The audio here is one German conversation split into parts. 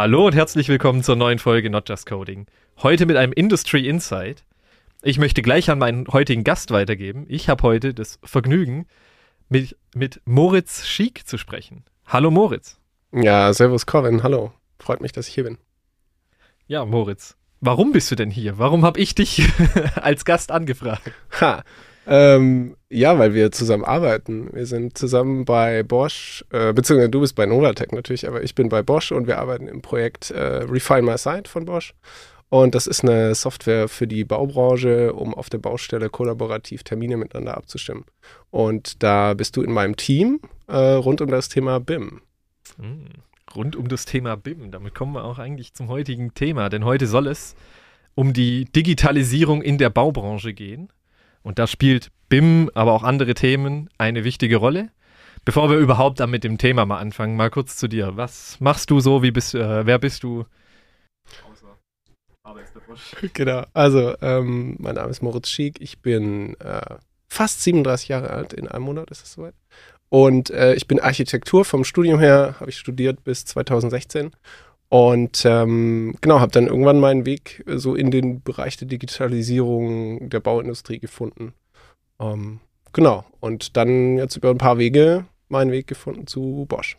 Hallo und herzlich willkommen zur neuen Folge Not Just Coding. Heute mit einem Industry Insight. Ich möchte gleich an meinen heutigen Gast weitergeben. Ich habe heute das Vergnügen, mit, mit Moritz Schiek zu sprechen. Hallo Moritz. Ja, servus Corin, hallo. Freut mich, dass ich hier bin. Ja, Moritz. Warum bist du denn hier? Warum habe ich dich als Gast angefragt? Ha, ähm, ja, weil wir zusammen arbeiten. Wir sind zusammen bei Bosch, äh, beziehungsweise du bist bei Novatec natürlich, aber ich bin bei Bosch und wir arbeiten im Projekt äh, Refine My Site von Bosch. Und das ist eine Software für die Baubranche, um auf der Baustelle kollaborativ Termine miteinander abzustimmen. Und da bist du in meinem Team äh, rund um das Thema BIM. Hm, rund um das Thema BIM. Damit kommen wir auch eigentlich zum heutigen Thema, denn heute soll es um die Digitalisierung in der Baubranche gehen. Und da spielt BIM, aber auch andere Themen eine wichtige Rolle. Bevor wir überhaupt dann mit dem Thema mal anfangen, mal kurz zu dir. Was machst du so? Wie bist, äh, wer bist du? Genau, also ähm, mein Name ist Moritz Schiek, ich bin äh, fast 37 Jahre alt, in einem Monat ist es soweit. Und äh, ich bin Architektur vom Studium her, habe ich studiert bis 2016 und ähm, genau, habe dann irgendwann meinen Weg so in den Bereich der Digitalisierung der Bauindustrie gefunden. Ähm, genau, und dann jetzt über ein paar Wege meinen Weg gefunden zu Bosch.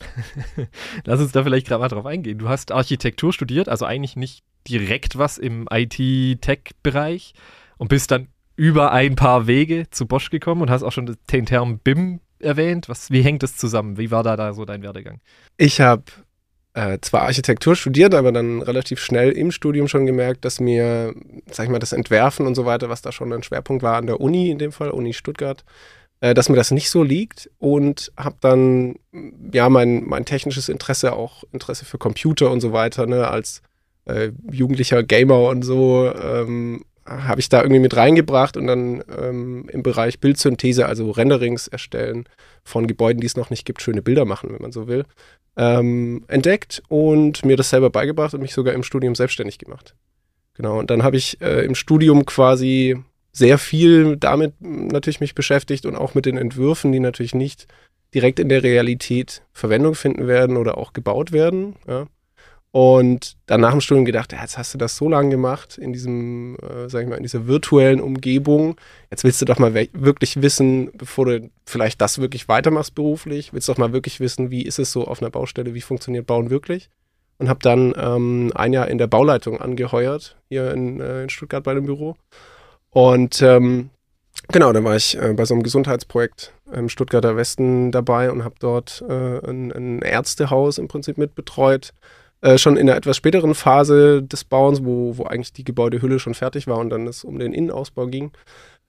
Lass uns da vielleicht gerade mal drauf eingehen. Du hast Architektur studiert, also eigentlich nicht direkt was im IT-Tech-Bereich und bist dann über ein paar Wege zu Bosch gekommen und hast auch schon den Term BIM erwähnt. Was, wie hängt das zusammen? Wie war da, da so dein Werdegang? Ich habe äh, zwar Architektur studiert, aber dann relativ schnell im Studium schon gemerkt, dass mir, sag ich mal, das Entwerfen und so weiter, was da schon ein Schwerpunkt war an der Uni in dem Fall, Uni Stuttgart, äh, dass mir das nicht so liegt und habe dann ja mein, mein technisches Interesse, auch Interesse für Computer und so weiter, ne, als äh, jugendlicher Gamer und so, ähm, habe ich da irgendwie mit reingebracht und dann ähm, im Bereich Bildsynthese, also Renderings erstellen von Gebäuden, die es noch nicht gibt, schöne Bilder machen, wenn man so will, ähm, entdeckt und mir das selber beigebracht und mich sogar im Studium selbstständig gemacht. Genau, und dann habe ich äh, im Studium quasi sehr viel damit natürlich mich beschäftigt und auch mit den Entwürfen, die natürlich nicht direkt in der Realität Verwendung finden werden oder auch gebaut werden. Ja. Und dann nach dem Studium gedacht, ja, jetzt hast du das so lange gemacht in diesem, äh, sag ich mal, in dieser virtuellen Umgebung. Jetzt willst du doch mal wirklich wissen, bevor du vielleicht das wirklich weitermachst beruflich, willst du doch mal wirklich wissen, wie ist es so auf einer Baustelle, wie funktioniert Bauen wirklich? Und habe dann ähm, ein Jahr in der Bauleitung angeheuert, hier in, äh, in Stuttgart bei dem Büro. Und ähm, genau, dann war ich äh, bei so einem Gesundheitsprojekt im Stuttgarter Westen dabei und habe dort äh, ein, ein Ärztehaus im Prinzip mitbetreut äh, schon in einer etwas späteren Phase des Bauens, wo, wo eigentlich die Gebäudehülle schon fertig war und dann es um den Innenausbau ging.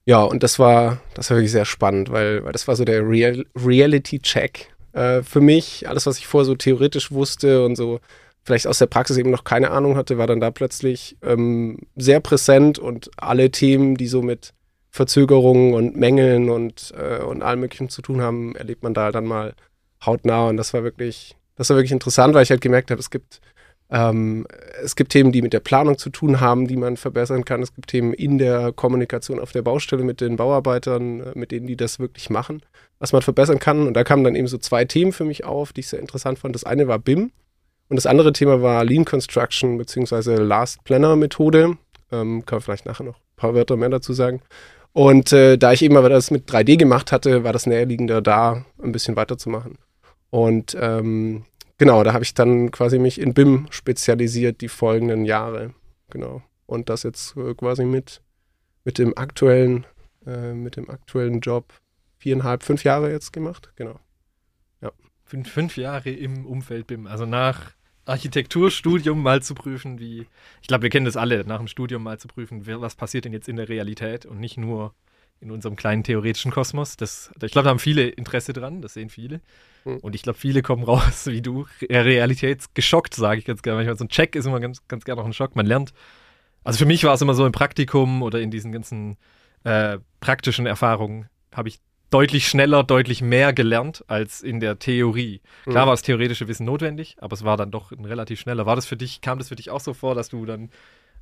Ja, und das war, das war wirklich sehr spannend, weil, weil das war so der Real Reality-Check äh, für mich. Alles, was ich vorher so theoretisch wusste und so vielleicht aus der Praxis eben noch keine Ahnung hatte, war dann da plötzlich ähm, sehr präsent und alle Themen, die so mit Verzögerungen und Mängeln und, äh, und allem Möglichen zu tun haben, erlebt man da dann mal hautnah und das war wirklich, das war wirklich interessant, weil ich halt gemerkt habe, es gibt, ähm, es gibt Themen, die mit der Planung zu tun haben, die man verbessern kann. Es gibt Themen in der Kommunikation auf der Baustelle mit den Bauarbeitern, äh, mit denen, die das wirklich machen, was man verbessern kann. Und da kamen dann eben so zwei Themen für mich auf, die ich sehr interessant fand. Das eine war BIM und das andere Thema war Lean Construction bzw. Last Planner Methode. Ähm, kann man vielleicht nachher noch ein paar Wörter mehr dazu sagen. Und äh, da ich eben aber das mit 3D gemacht hatte, war das näherliegender, da ein bisschen weiterzumachen. Und ähm, genau, da habe ich dann quasi mich in BIM spezialisiert die folgenden Jahre. Genau. Und das jetzt äh, quasi mit, mit dem aktuellen, äh, mit dem aktuellen Job viereinhalb, fünf Jahre jetzt gemacht. Genau. Ja. Fünf, fünf Jahre im Umfeld BIM. Also nach Architekturstudium mal zu prüfen, wie, ich glaube, wir kennen das alle, nach dem Studium mal zu prüfen, was passiert denn jetzt in der Realität und nicht nur in unserem kleinen theoretischen Kosmos. Das, ich glaube, da haben viele Interesse dran, das sehen viele. Mhm. Und ich glaube, viele kommen raus, wie du, realitätsgeschockt, sage ich ganz gerne. Manchmal so ein Check ist immer ganz, ganz gerne auch ein Schock. Man lernt, also für mich war es immer so im Praktikum oder in diesen ganzen äh, praktischen Erfahrungen, habe ich deutlich schneller, deutlich mehr gelernt als in der Theorie. Klar mhm. war das theoretische Wissen notwendig, aber es war dann doch ein relativ schneller. War das für dich, kam das für dich auch so vor, dass du dann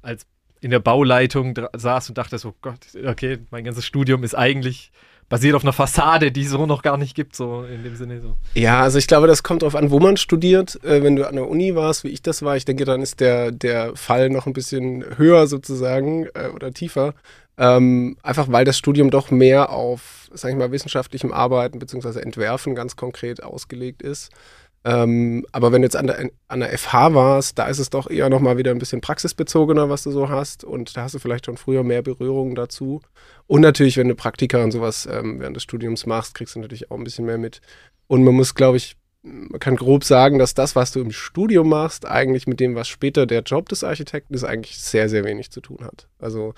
als in der Bauleitung saß und dachtest, oh Gott, okay, mein ganzes Studium ist eigentlich basiert auf einer Fassade, die es so noch gar nicht gibt, so in dem Sinne so. Ja, also ich glaube, das kommt darauf an, wo man studiert. Äh, wenn du an der Uni warst, wie ich das war, ich denke, dann ist der, der Fall noch ein bisschen höher sozusagen äh, oder tiefer. Ähm, einfach weil das Studium doch mehr auf, sag ich mal, wissenschaftlichem Arbeiten bzw. Entwerfen ganz konkret ausgelegt ist. Ähm, aber wenn du jetzt an der, an der FH warst, da ist es doch eher nochmal wieder ein bisschen praxisbezogener, was du so hast. Und da hast du vielleicht schon früher mehr Berührungen dazu. Und natürlich, wenn du Praktika und sowas ähm, während des Studiums machst, kriegst du natürlich auch ein bisschen mehr mit. Und man muss, glaube ich, man kann grob sagen, dass das, was du im Studium machst, eigentlich mit dem, was später der Job des Architekten ist, eigentlich sehr, sehr wenig zu tun hat. Also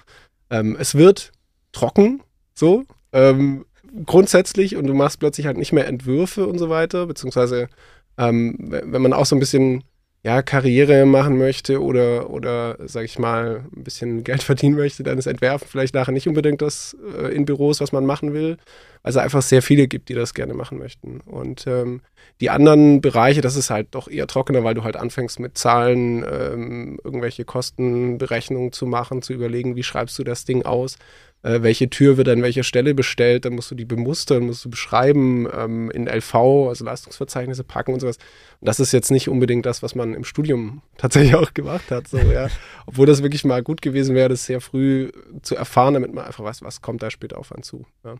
ähm, es wird trocken, so, ähm, grundsätzlich, und du machst plötzlich halt nicht mehr Entwürfe und so weiter, beziehungsweise ähm, wenn man auch so ein bisschen ja, Karriere machen möchte oder, oder sag ich mal, ein bisschen Geld verdienen möchte, dann ist Entwerfen vielleicht nachher nicht unbedingt das äh, in Büros, was man machen will. Also einfach sehr viele gibt, die das gerne machen möchten. Und ähm, die anderen Bereiche, das ist halt doch eher trockener, weil du halt anfängst mit Zahlen, ähm, irgendwelche Kostenberechnungen zu machen, zu überlegen, wie schreibst du das Ding aus äh, welche Tür wird an welcher Stelle bestellt, dann musst du die bemustern, musst du beschreiben, ähm, in LV, also Leistungsverzeichnisse packen und sowas. Und das ist jetzt nicht unbedingt das, was man im Studium tatsächlich auch gemacht hat. So, ja. Obwohl das wirklich mal gut gewesen wäre, das sehr früh zu erfahren, damit man einfach weiß, was kommt da später auf einen zu. Ja.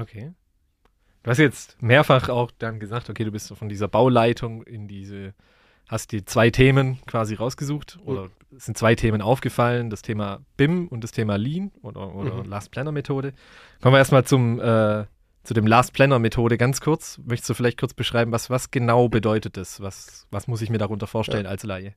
Okay. Du hast jetzt mehrfach auch dann gesagt, okay, du bist von dieser Bauleitung in diese hast die zwei Themen quasi rausgesucht oder es sind zwei Themen aufgefallen, das Thema BIM und das Thema Lean oder, oder mhm. Last Planner Methode. Kommen wir erstmal zum äh, zu dem Last Planner Methode ganz kurz. Möchtest du vielleicht kurz beschreiben, was, was genau bedeutet das? Was, was muss ich mir darunter vorstellen ja. als Laie?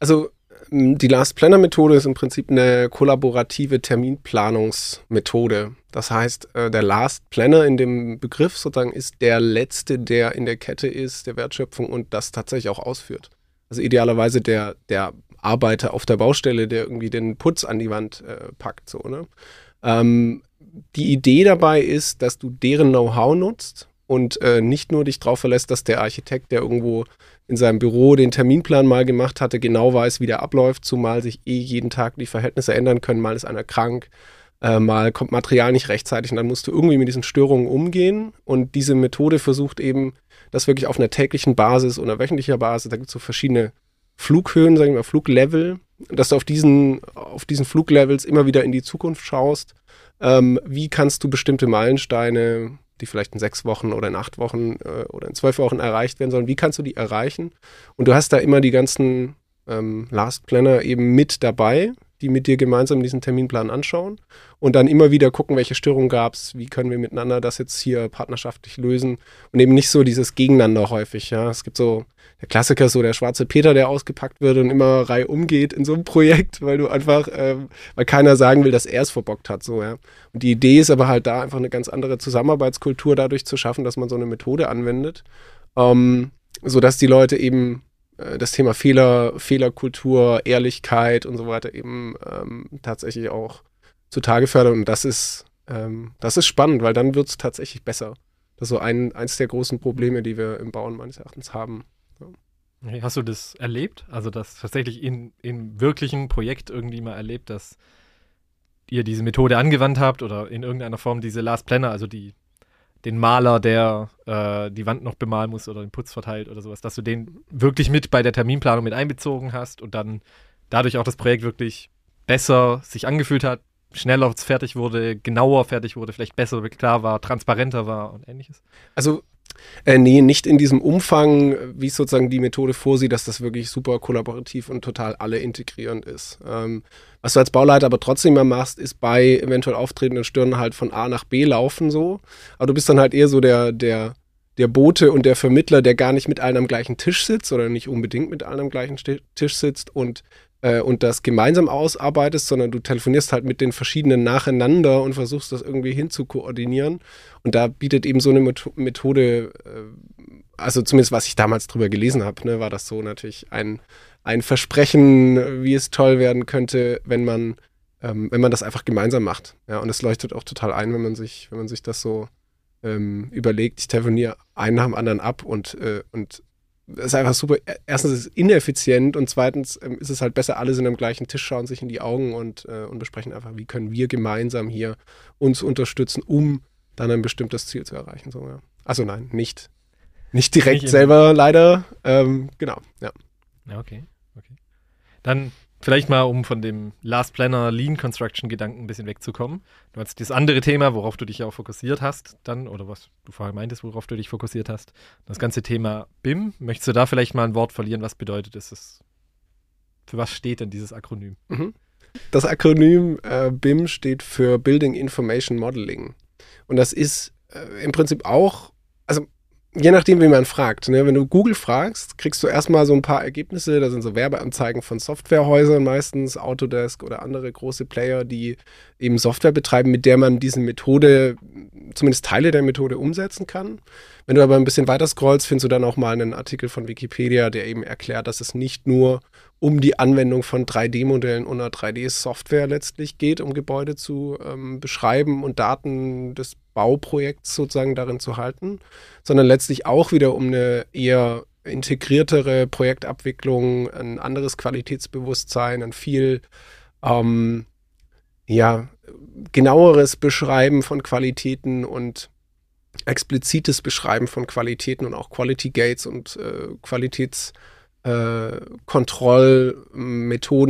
Also die Last Planner Methode ist im Prinzip eine kollaborative Terminplanungsmethode. Das heißt, äh, der Last Planner in dem Begriff sozusagen ist der letzte, der in der Kette ist, der Wertschöpfung und das tatsächlich auch ausführt. Also idealerweise der, der Arbeiter auf der Baustelle, der irgendwie den Putz an die Wand äh, packt. So, ne? Ähm, die Idee dabei ist, dass du deren Know-how nutzt und äh, nicht nur dich darauf verlässt, dass der Architekt, der irgendwo in seinem Büro den Terminplan mal gemacht hatte, genau weiß, wie der abläuft, zumal sich eh jeden Tag die Verhältnisse ändern können. Mal ist einer krank, äh, mal kommt Material nicht rechtzeitig und dann musst du irgendwie mit diesen Störungen umgehen. Und diese Methode versucht eben, das wirklich auf einer täglichen Basis oder wöchentlicher Basis, da gibt es so verschiedene Flughöhen, sagen wir mal, Fluglevel, dass du auf diesen, auf diesen Fluglevels immer wieder in die Zukunft schaust. Ähm, wie kannst du bestimmte Meilensteine, die vielleicht in sechs Wochen oder in acht Wochen äh, oder in zwölf Wochen erreicht werden sollen, wie kannst du die erreichen? Und du hast da immer die ganzen ähm, Last Planner eben mit dabei, die mit dir gemeinsam diesen Terminplan anschauen und dann immer wieder gucken, welche Störungen gab es, wie können wir miteinander das jetzt hier partnerschaftlich lösen und eben nicht so dieses Gegeneinander häufig. Ja, es gibt so der Klassiker ist so der schwarze Peter, der ausgepackt wird und immer Reihe umgeht in so einem Projekt, weil du einfach, ähm, weil keiner sagen will, dass er es verbockt hat. So ja. Und die Idee ist aber halt da einfach eine ganz andere Zusammenarbeitskultur dadurch zu schaffen, dass man so eine Methode anwendet, ähm, so dass die Leute eben äh, das Thema Fehler, Fehlerkultur, Ehrlichkeit und so weiter eben ähm, tatsächlich auch zutage fördern. Und das ist, ähm, das ist spannend, weil dann wird es tatsächlich besser. Das ist so ein, eins der großen Probleme, die wir im Bauen meines Erachtens haben. Hast du das erlebt? Also, das tatsächlich in, in wirklichen Projekt irgendwie mal erlebt, dass ihr diese Methode angewandt habt oder in irgendeiner Form diese Last Planner, also die den Maler, der äh, die Wand noch bemalen muss oder den Putz verteilt oder sowas, dass du den wirklich mit bei der Terminplanung mit einbezogen hast und dann dadurch auch das Projekt wirklich besser sich angefühlt hat, schneller fertig wurde, genauer fertig wurde, vielleicht besser klar war, transparenter war und ähnliches? Also äh, nee, nicht in diesem Umfang, wie es sozusagen die Methode vorsieht, dass das wirklich super kollaborativ und total alle integrierend ist. Ähm, was du als Bauleiter aber trotzdem mal machst, ist bei eventuell auftretenden Stirnen halt von A nach B laufen so. Aber du bist dann halt eher so der, der, der Bote und der Vermittler, der gar nicht mit allen am gleichen Tisch sitzt oder nicht unbedingt mit allen am gleichen Tisch sitzt und äh, und das gemeinsam ausarbeitest, sondern du telefonierst halt mit den verschiedenen nacheinander und versuchst das irgendwie hinzukoordinieren. Und da bietet eben so eine Methode, äh, also zumindest was ich damals drüber gelesen habe, ne, war das so natürlich ein, ein Versprechen, wie es toll werden könnte, wenn man, ähm, wenn man das einfach gemeinsam macht. Ja, und es leuchtet auch total ein, wenn man sich, wenn man sich das so ähm, überlegt, ich telefoniere einen nach dem anderen ab und, äh, und das ist einfach super. Erstens ist es ineffizient und zweitens ähm, ist es halt besser, alle sind am gleichen Tisch, schauen sich in die Augen und, äh, und besprechen einfach, wie können wir gemeinsam hier uns unterstützen, um dann ein bestimmtes Ziel zu erreichen. So, ja. Also nein, nicht, nicht direkt nicht selber leider. Ähm, genau, ja. Ja, okay, okay. Dann Vielleicht mal, um von dem Last Planner Lean Construction Gedanken ein bisschen wegzukommen. Du hast das andere Thema, worauf du dich ja auch fokussiert hast, dann, oder was du vorher meintest, worauf du dich fokussiert hast. Das ganze Thema BIM. Möchtest du da vielleicht mal ein Wort verlieren? Was bedeutet es? Für was steht denn dieses Akronym? Mhm. Das Akronym äh, BIM steht für Building Information Modeling. Und das ist äh, im Prinzip auch, je nachdem, wie man fragt. Ne? Wenn du Google fragst, kriegst du erstmal so ein paar Ergebnisse. Da sind so Werbeanzeigen von Softwarehäusern meistens, Autodesk oder andere große Player, die eben Software betreiben, mit der man diese Methode, zumindest Teile der Methode umsetzen kann. Wenn du aber ein bisschen weiter scrollst, findest du dann auch mal einen Artikel von Wikipedia, der eben erklärt, dass es nicht nur um die Anwendung von 3D-Modellen und einer 3D-Software letztlich geht, um Gebäude zu ähm, beschreiben und Daten des Bauprojekts sozusagen darin zu halten, sondern letztlich auch wieder um eine eher integriertere Projektabwicklung, ein anderes Qualitätsbewusstsein, ein viel ähm, ja, genaueres Beschreiben von Qualitäten und explizites Beschreiben von Qualitäten und auch Quality Gates und äh, Qualitäts äh,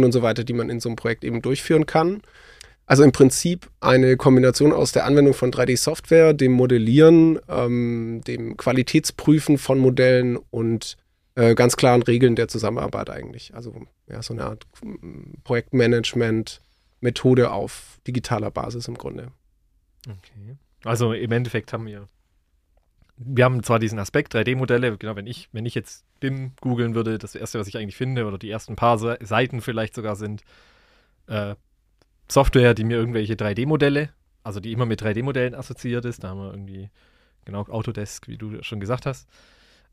und so weiter, die man in so einem Projekt eben durchführen kann. Also im Prinzip eine Kombination aus der Anwendung von 3D-Software, dem Modellieren, ähm, dem Qualitätsprüfen von Modellen und äh, ganz klaren Regeln der Zusammenarbeit eigentlich. Also ja, so eine Art mm, Projektmanagement-Methode auf digitaler Basis im Grunde. Okay. Also im Endeffekt haben wir wir haben zwar diesen Aspekt 3D-Modelle, genau, wenn ich, wenn ich jetzt BIM googeln würde, das erste, was ich eigentlich finde, oder die ersten paar Seiten vielleicht sogar sind äh, Software, die mir irgendwelche 3D-Modelle, also die immer mit 3D-Modellen assoziiert ist. Da haben wir irgendwie, genau, Autodesk, wie du schon gesagt hast.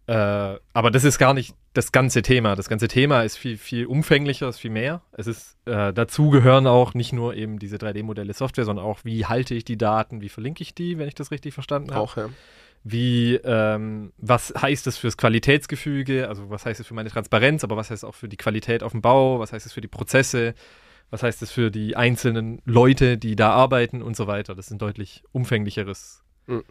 Äh, aber das ist gar nicht das ganze Thema. Das ganze Thema ist viel, viel umfänglicher, ist viel mehr. Es ist, äh, dazu gehören auch nicht nur eben diese 3D-Modelle Software, sondern auch, wie halte ich die Daten, wie verlinke ich die, wenn ich das richtig verstanden habe. Auch, ja wie, ähm, was heißt das fürs Qualitätsgefüge, also was heißt es für meine Transparenz, aber was heißt es auch für die Qualität auf dem Bau, was heißt es für die Prozesse, was heißt es für die einzelnen Leute, die da arbeiten und so weiter. Das ist ein deutlich umfänglicheres mhm.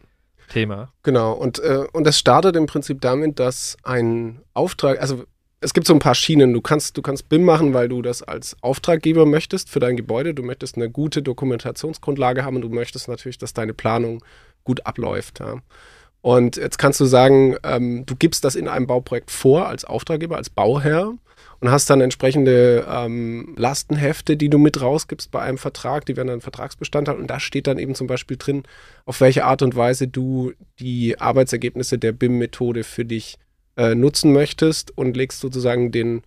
Thema. Genau, und, äh, und das startet im Prinzip damit, dass ein Auftrag, also es gibt so ein paar Schienen. Du kannst, du kannst BIM machen, weil du das als Auftraggeber möchtest für dein Gebäude. Du möchtest eine gute Dokumentationsgrundlage haben und du möchtest natürlich, dass deine Planung gut abläuft. Ja. Und jetzt kannst du sagen, ähm, du gibst das in einem Bauprojekt vor als Auftraggeber, als Bauherr und hast dann entsprechende ähm, Lastenhefte, die du mit rausgibst bei einem Vertrag, die werden dann Vertragsbestandteil und da steht dann eben zum Beispiel drin, auf welche Art und Weise du die Arbeitsergebnisse der BIM-Methode für dich äh, nutzen möchtest und legst sozusagen den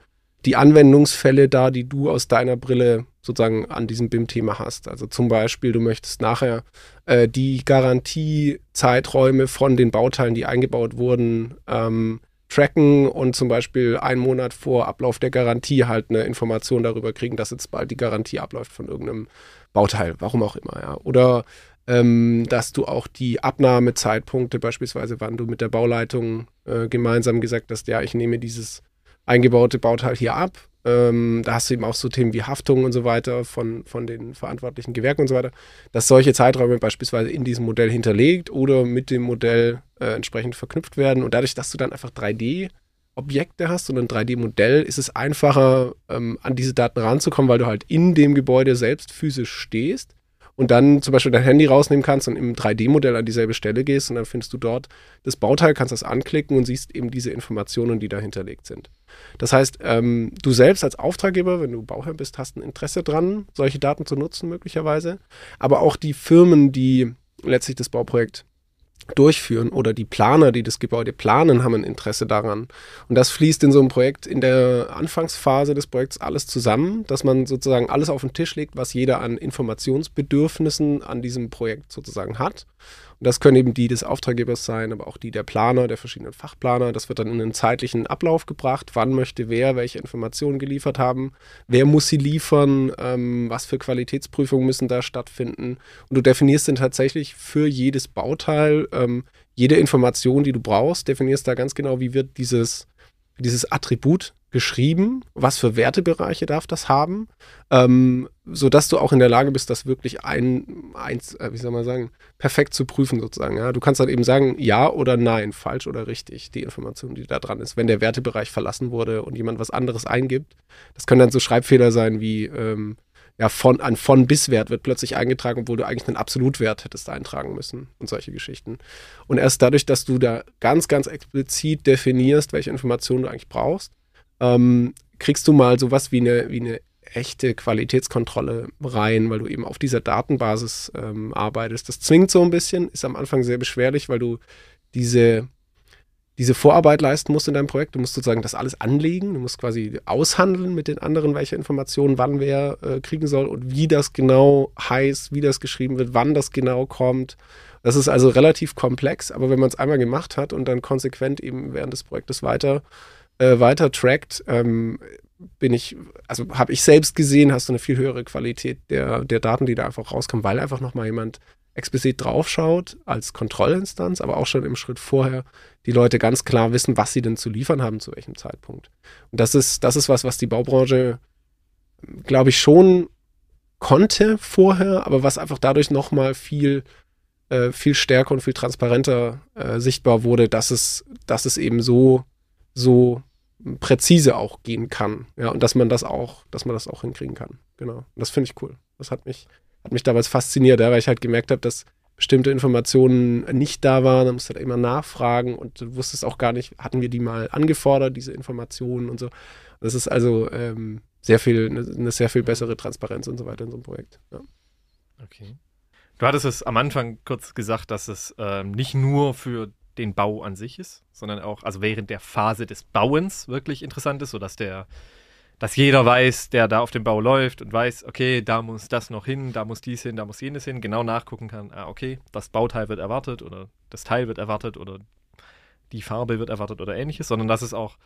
die Anwendungsfälle da, die du aus deiner Brille sozusagen an diesem BIM-Thema hast. Also zum Beispiel, du möchtest nachher äh, die Garantiezeiträume von den Bauteilen, die eingebaut wurden, ähm, tracken und zum Beispiel einen Monat vor Ablauf der Garantie halt eine Information darüber kriegen, dass jetzt bald die Garantie abläuft von irgendeinem Bauteil, warum auch immer, ja. Oder ähm, dass du auch die Abnahmezeitpunkte, beispielsweise wann du mit der Bauleitung äh, gemeinsam gesagt hast, ja, ich nehme dieses eingebaute Bauteil hier ab. Ähm, da hast du eben auch so Themen wie Haftung und so weiter von, von den verantwortlichen Gewerken und so weiter, dass solche Zeiträume beispielsweise in diesem Modell hinterlegt oder mit dem Modell äh, entsprechend verknüpft werden. Und dadurch, dass du dann einfach 3D Objekte hast und ein 3D-Modell, ist es einfacher, ähm, an diese Daten ranzukommen, weil du halt in dem Gebäude selbst physisch stehst und dann zum Beispiel dein Handy rausnehmen kannst und im 3D-Modell an dieselbe Stelle gehst und dann findest du dort das Bauteil, kannst das anklicken und siehst eben diese Informationen, die da hinterlegt sind. Das heißt, ähm, du selbst als Auftraggeber, wenn du Bauherr bist, hast ein Interesse dran, solche Daten zu nutzen möglicherweise, aber auch die Firmen, die letztlich das Bauprojekt durchführen oder die Planer, die das Gebäude planen, haben ein Interesse daran. Und das fließt in so einem Projekt in der Anfangsphase des Projekts alles zusammen, dass man sozusagen alles auf den Tisch legt, was jeder an Informationsbedürfnissen an diesem Projekt sozusagen hat. Und das können eben die des Auftraggebers sein, aber auch die der Planer, der verschiedenen Fachplaner. Das wird dann in einen zeitlichen Ablauf gebracht. Wann möchte wer welche Informationen geliefert haben? Wer muss sie liefern? Ähm, was für Qualitätsprüfungen müssen da stattfinden? Und du definierst dann tatsächlich für jedes Bauteil ähm, jede Information, die du brauchst, definierst da ganz genau, wie wird dieses, dieses Attribut geschrieben, was für Wertebereiche darf das haben, ähm, sodass du auch in der Lage bist, das wirklich ein, eins, äh, wie soll man sagen, perfekt zu prüfen sozusagen. Ja? Du kannst dann eben sagen, ja oder nein, falsch oder richtig, die Information, die da dran ist. Wenn der Wertebereich verlassen wurde und jemand was anderes eingibt, das können dann so Schreibfehler sein wie ähm, ja, von, ein von bis Wert wird plötzlich eingetragen, obwohl du eigentlich einen Absolutwert hättest eintragen müssen und solche Geschichten. Und erst dadurch, dass du da ganz, ganz explizit definierst, welche Informationen du eigentlich brauchst, ähm, kriegst du mal sowas wie eine, wie eine echte Qualitätskontrolle rein, weil du eben auf dieser Datenbasis ähm, arbeitest. Das zwingt so ein bisschen, ist am Anfang sehr beschwerlich, weil du diese, diese Vorarbeit leisten musst in deinem Projekt. Du musst sozusagen das alles anlegen, du musst quasi aushandeln mit den anderen, welche Informationen wann wer äh, kriegen soll und wie das genau heißt, wie das geschrieben wird, wann das genau kommt. Das ist also relativ komplex, aber wenn man es einmal gemacht hat und dann konsequent eben während des Projektes weiter äh, weiter trackt, ähm, bin ich, also habe ich selbst gesehen, hast du eine viel höhere Qualität der, der Daten, die da einfach rauskommen, weil einfach nochmal jemand explizit draufschaut als Kontrollinstanz, aber auch schon im Schritt vorher die Leute ganz klar wissen, was sie denn zu liefern haben, zu welchem Zeitpunkt. Und das ist, das ist was, was die Baubranche, glaube ich, schon konnte vorher, aber was einfach dadurch nochmal viel, äh, viel stärker und viel transparenter äh, sichtbar wurde, dass es, dass es eben so, so präzise auch gehen kann. Ja, und dass man das auch, dass man das auch hinkriegen kann. Genau. Und das finde ich cool. Das hat mich, hat mich damals fasziniert, weil ich halt gemerkt habe, dass bestimmte Informationen nicht da waren. Da musst du halt immer nachfragen und du wusstest auch gar nicht, hatten wir die mal angefordert, diese Informationen und so. Das ist also ähm, sehr viel, eine, eine, sehr viel bessere Transparenz und so weiter in so einem Projekt. Ja. Okay. Du hattest es am Anfang kurz gesagt, dass es ähm, nicht nur für den Bau an sich ist, sondern auch, also während der Phase des Bauens wirklich interessant ist, sodass der, dass jeder weiß, der da auf dem Bau läuft und weiß, okay, da muss das noch hin, da muss dies hin, da muss jenes hin, genau nachgucken kann, ah, okay, das Bauteil wird erwartet oder das Teil wird erwartet oder die Farbe wird erwartet oder ähnliches, sondern dass es auch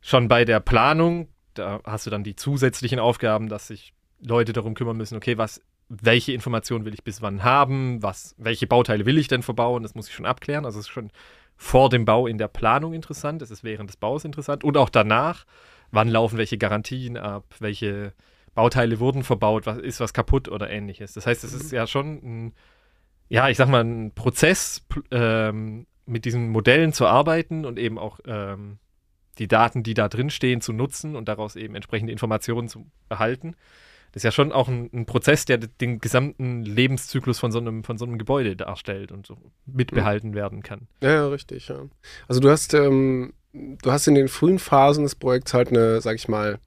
schon bei der Planung, da hast du dann die zusätzlichen Aufgaben, dass sich Leute darum kümmern müssen, okay, was welche Informationen will ich bis wann haben, was, welche Bauteile will ich denn verbauen, das muss ich schon abklären. Also es ist schon vor dem Bau in der Planung interessant, es ist während des Baus interessant und auch danach, wann laufen welche Garantien ab, welche Bauteile wurden verbaut, was ist was kaputt oder ähnliches. Das heißt, es ist mhm. ja schon ein, ja, ich sag mal, ein Prozess, ähm, mit diesen Modellen zu arbeiten und eben auch ähm, die Daten, die da drin stehen, zu nutzen und daraus eben entsprechende Informationen zu erhalten. Das ist ja schon auch ein, ein, Prozess, der den gesamten Lebenszyklus von so einem, von so einem Gebäude darstellt und so mitbehalten mhm. werden kann. Ja, ja, richtig, ja. Also du hast, ähm, du hast in den frühen Phasen des Projekts halt eine, sag ich mal,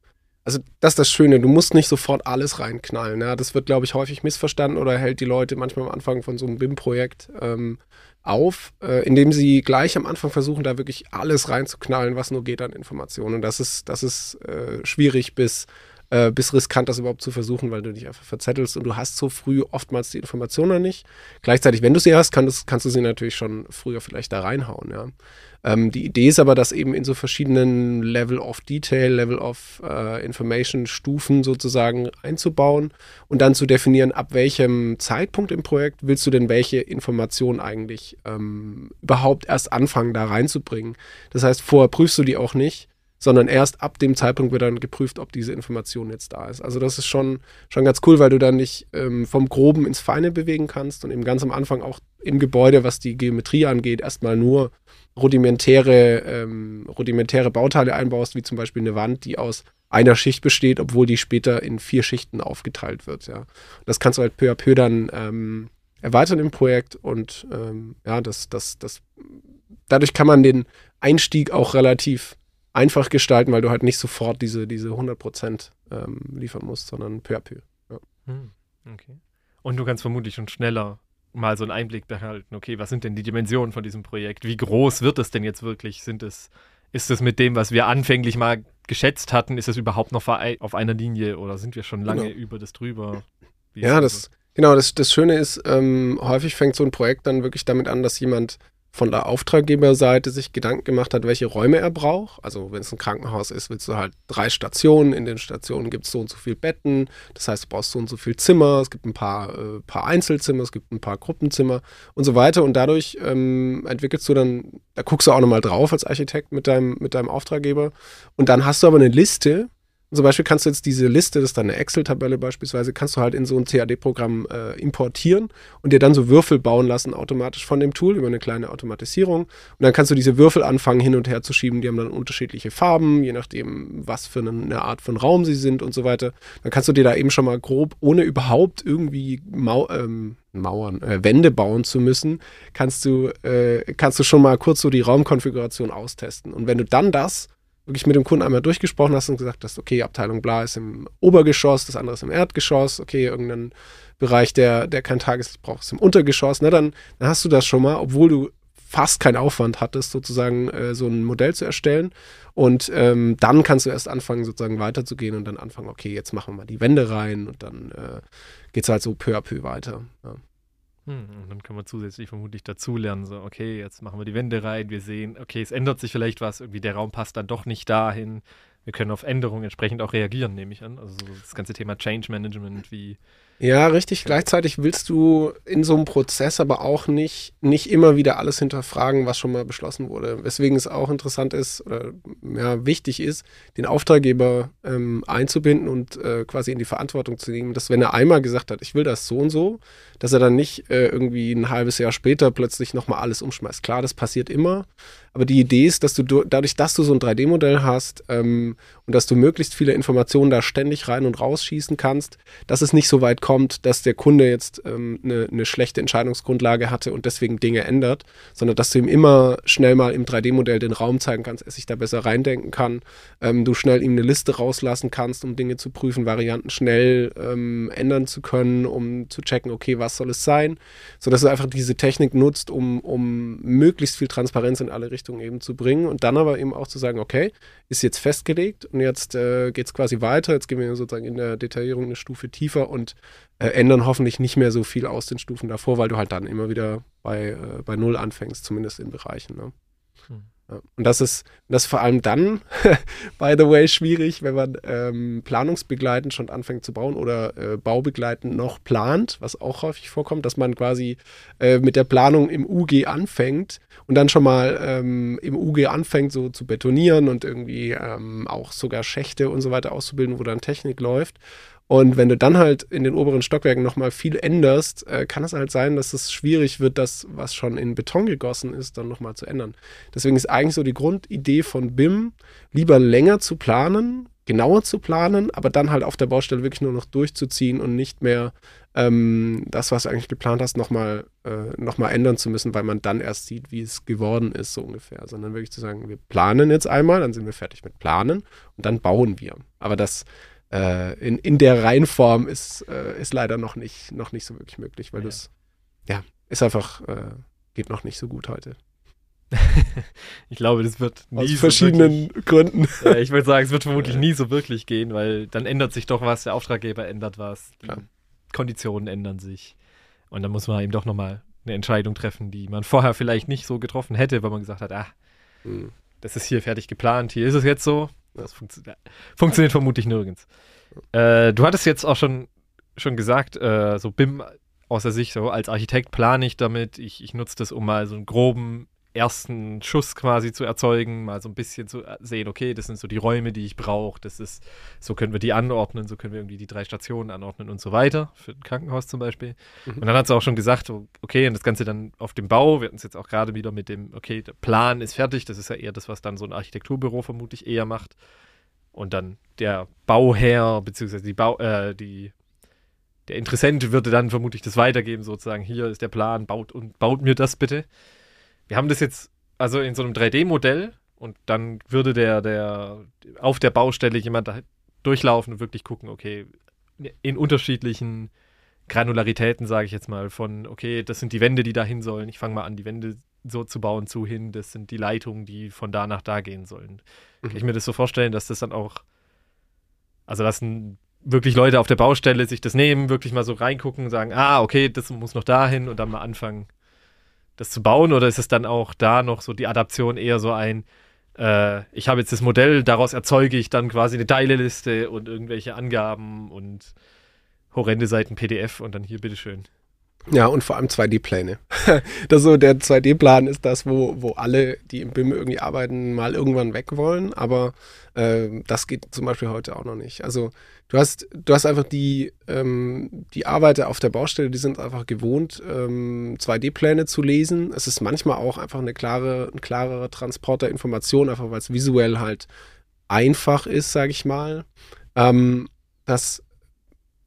also das ist das Schöne, du musst nicht sofort alles reinknallen. Ja? Das wird, glaube ich, häufig missverstanden oder hält die Leute manchmal am Anfang von so einem BIM-Projekt ähm, auf, äh, indem sie gleich am Anfang versuchen, da wirklich alles reinzuknallen, was nur geht an Informationen. Und das ist, das ist äh, schwierig bis äh, bis riskant, das überhaupt zu versuchen, weil du dich einfach verzettelst und du hast so früh oftmals die Informationen nicht. Gleichzeitig, wenn du sie hast, kannst, kannst du sie natürlich schon früher vielleicht da reinhauen, ja. Ähm, die Idee ist aber, das eben in so verschiedenen Level of Detail, Level of äh, Information Stufen sozusagen einzubauen und dann zu definieren, ab welchem Zeitpunkt im Projekt willst du denn welche Informationen eigentlich ähm, überhaupt erst anfangen, da reinzubringen. Das heißt, vorher prüfst du die auch nicht, sondern erst ab dem Zeitpunkt wird dann geprüft, ob diese Information jetzt da ist. Also das ist schon, schon ganz cool, weil du dann nicht ähm, vom Groben ins Feine bewegen kannst und eben ganz am Anfang auch im Gebäude, was die Geometrie angeht, erstmal nur rudimentäre, ähm, rudimentäre Bauteile einbaust, wie zum Beispiel eine Wand, die aus einer Schicht besteht, obwohl die später in vier Schichten aufgeteilt wird. Ja. Das kannst du halt peu à peu dann ähm, erweitern im Projekt und ähm, ja, das, das, das, dadurch kann man den Einstieg auch relativ einfach gestalten, weil du halt nicht sofort diese, diese 100% ähm, liefern musst, sondern peu à peu. Ja. Hm, okay. Und du kannst vermutlich schon schneller mal so einen Einblick behalten, okay, was sind denn die Dimensionen von diesem Projekt? Wie groß wird es denn jetzt wirklich? Sind es, ist es mit dem, was wir anfänglich mal geschätzt hatten, ist es überhaupt noch auf einer Linie oder sind wir schon lange genau. über das drüber? Wie ja, das, genau, das, das Schöne ist, ähm, häufig fängt so ein Projekt dann wirklich damit an, dass jemand von der Auftraggeberseite sich Gedanken gemacht hat, welche Räume er braucht. Also wenn es ein Krankenhaus ist, willst du halt drei Stationen. In den Stationen gibt es so und so viele Betten. Das heißt, du brauchst so und so viel Zimmer. Es gibt ein paar, äh, paar Einzelzimmer, es gibt ein paar Gruppenzimmer und so weiter. Und dadurch ähm, entwickelst du dann, da guckst du auch nochmal drauf als Architekt mit deinem, mit deinem Auftraggeber. Und dann hast du aber eine Liste, zum Beispiel kannst du jetzt diese Liste, das ist dann eine Excel-Tabelle beispielsweise, kannst du halt in so ein CAD-Programm äh, importieren und dir dann so Würfel bauen lassen automatisch von dem Tool über eine kleine Automatisierung. Und dann kannst du diese Würfel anfangen hin und her zu schieben. Die haben dann unterschiedliche Farben, je nachdem, was für eine Art von Raum sie sind und so weiter. Dann kannst du dir da eben schon mal grob, ohne überhaupt irgendwie Mau ähm, Mauern, äh, Wände bauen zu müssen, kannst du, äh, kannst du schon mal kurz so die Raumkonfiguration austesten. Und wenn du dann das wirklich mit dem Kunden einmal durchgesprochen hast und gesagt hast, okay, Abteilung bla ist im Obergeschoss, das andere ist im Erdgeschoss, okay, irgendein Bereich, der, der kein Tageslicht braucht, ist im Untergeschoss, ne, dann, dann hast du das schon mal, obwohl du fast keinen Aufwand hattest, sozusagen äh, so ein Modell zu erstellen. Und ähm, dann kannst du erst anfangen, sozusagen weiterzugehen und dann anfangen, okay, jetzt machen wir mal die Wände rein und dann äh, geht es halt so peu à peu weiter. Ja. Hm, und dann kann man zusätzlich vermutlich dazulernen, so, okay, jetzt machen wir die Wände rein, wir sehen, okay, es ändert sich vielleicht was, irgendwie der Raum passt dann doch nicht dahin. Wir können auf Änderungen entsprechend auch reagieren, nehme ich an. Also das ganze Thema Change Management, wie ja, richtig. Gleichzeitig willst du in so einem Prozess aber auch nicht, nicht immer wieder alles hinterfragen, was schon mal beschlossen wurde. Weswegen es auch interessant ist oder ja, wichtig ist, den Auftraggeber ähm, einzubinden und äh, quasi in die Verantwortung zu nehmen, dass wenn er einmal gesagt hat, ich will das so und so, dass er dann nicht äh, irgendwie ein halbes Jahr später plötzlich nochmal alles umschmeißt. Klar, das passiert immer, aber die Idee ist, dass du dadurch, dass du so ein 3D-Modell hast ähm, und dass du möglichst viele Informationen da ständig rein und rausschießen kannst, dass es nicht so weit kommt, dass der Kunde jetzt ähm, eine, eine schlechte Entscheidungsgrundlage hatte und deswegen Dinge ändert, sondern dass du ihm immer schnell mal im 3D-Modell den Raum zeigen kannst, er sich da besser reindenken kann, ähm, du schnell ihm eine Liste rauslassen kannst, um Dinge zu prüfen, Varianten schnell ähm, ändern zu können, um zu checken, okay, was soll es sein, sodass du einfach diese Technik nutzt, um, um möglichst viel Transparenz in alle Richtungen Richtung eben zu bringen und dann aber eben auch zu sagen, okay, ist jetzt festgelegt und jetzt äh, geht es quasi weiter, jetzt gehen wir sozusagen in der Detaillierung eine Stufe tiefer und äh, ändern hoffentlich nicht mehr so viel aus den Stufen davor, weil du halt dann immer wieder bei, äh, bei Null anfängst, zumindest in Bereichen. Ne? Hm. Und das ist, das ist vor allem dann, by the way, schwierig, wenn man ähm, planungsbegleitend schon anfängt zu bauen oder äh, baubegleitend noch plant, was auch häufig vorkommt, dass man quasi äh, mit der Planung im UG anfängt und dann schon mal ähm, im UG anfängt, so zu betonieren und irgendwie ähm, auch sogar Schächte und so weiter auszubilden, wo dann Technik läuft. Und wenn du dann halt in den oberen Stockwerken nochmal viel änderst, äh, kann es halt sein, dass es schwierig wird, das, was schon in Beton gegossen ist, dann nochmal zu ändern. Deswegen ist eigentlich so die Grundidee von BIM, lieber länger zu planen, genauer zu planen, aber dann halt auf der Baustelle wirklich nur noch durchzuziehen und nicht mehr ähm, das, was du eigentlich geplant hast, nochmal äh, noch ändern zu müssen, weil man dann erst sieht, wie es geworden ist, so ungefähr. Sondern wirklich zu sagen, wir planen jetzt einmal, dann sind wir fertig mit Planen und dann bauen wir. Aber das äh, in, in der Reihenform ist, äh, ist leider noch nicht, noch nicht so wirklich möglich, weil ja. das, ja, ist einfach, äh, geht noch nicht so gut heute. ich glaube, das wird nie Aus verschiedenen wirklich, Gründen. Ja, ich würde sagen, es wird vermutlich nie so wirklich gehen, weil dann ändert sich doch was, der Auftraggeber ändert was, die Klar. Konditionen ändern sich. Und dann muss man eben doch nochmal eine Entscheidung treffen, die man vorher vielleicht nicht so getroffen hätte, weil man gesagt hat, ah, hm. das ist hier fertig geplant, hier ist es jetzt so, das funktio funktioniert vermutlich nirgends. Äh, du hattest jetzt auch schon, schon gesagt, äh, so BIM aus der Sicht, so als Architekt plane ich damit, ich, ich nutze das, um mal so einen groben ersten Schuss quasi zu erzeugen, mal so ein bisschen zu sehen, okay, das sind so die Räume, die ich brauche, das ist, so können wir die anordnen, so können wir irgendwie die drei Stationen anordnen und so weiter, für ein Krankenhaus zum Beispiel. Mhm. Und dann hat sie auch schon gesagt, okay, und das Ganze dann auf dem Bau, wir hatten es jetzt auch gerade wieder mit dem, okay, der Plan ist fertig, das ist ja eher das, was dann so ein Architekturbüro vermutlich eher macht. Und dann der Bauherr, beziehungsweise die Bau, äh, die der Interessent würde dann vermutlich das weitergeben, sozusagen, hier ist der Plan, baut und baut mir das bitte wir haben das jetzt also in so einem 3D-Modell und dann würde der, der auf der Baustelle jemand da durchlaufen und wirklich gucken, okay, in unterschiedlichen Granularitäten, sage ich jetzt mal, von, okay, das sind die Wände, die da hin sollen. Ich fange mal an, die Wände so zu bauen, zu hin. Das sind die Leitungen, die von da nach da gehen sollen. Mhm. Kann ich mir das so vorstellen, dass das dann auch, also dass ein, wirklich Leute auf der Baustelle sich das nehmen, wirklich mal so reingucken und sagen, ah, okay, das muss noch dahin und dann mal anfangen, das zu bauen? Oder ist es dann auch da noch so die Adaption eher so ein, äh, ich habe jetzt das Modell, daraus erzeuge ich dann quasi eine Teileliste und irgendwelche Angaben und horrende Seiten PDF und dann hier bitteschön. Ja, und vor allem 2D-Pläne. das so, der 2D-Plan ist das, wo, wo alle, die im BIM irgendwie arbeiten, mal irgendwann weg wollen. Aber äh, das geht zum Beispiel heute auch noch nicht. Also du hast, du hast einfach die, ähm, die Arbeiter auf der Baustelle, die sind einfach gewohnt, ähm, 2D-Pläne zu lesen. Es ist manchmal auch einfach eine klare, ein klarerer Transport der Information, einfach weil es visuell halt einfach ist, sage ich mal. Ähm, das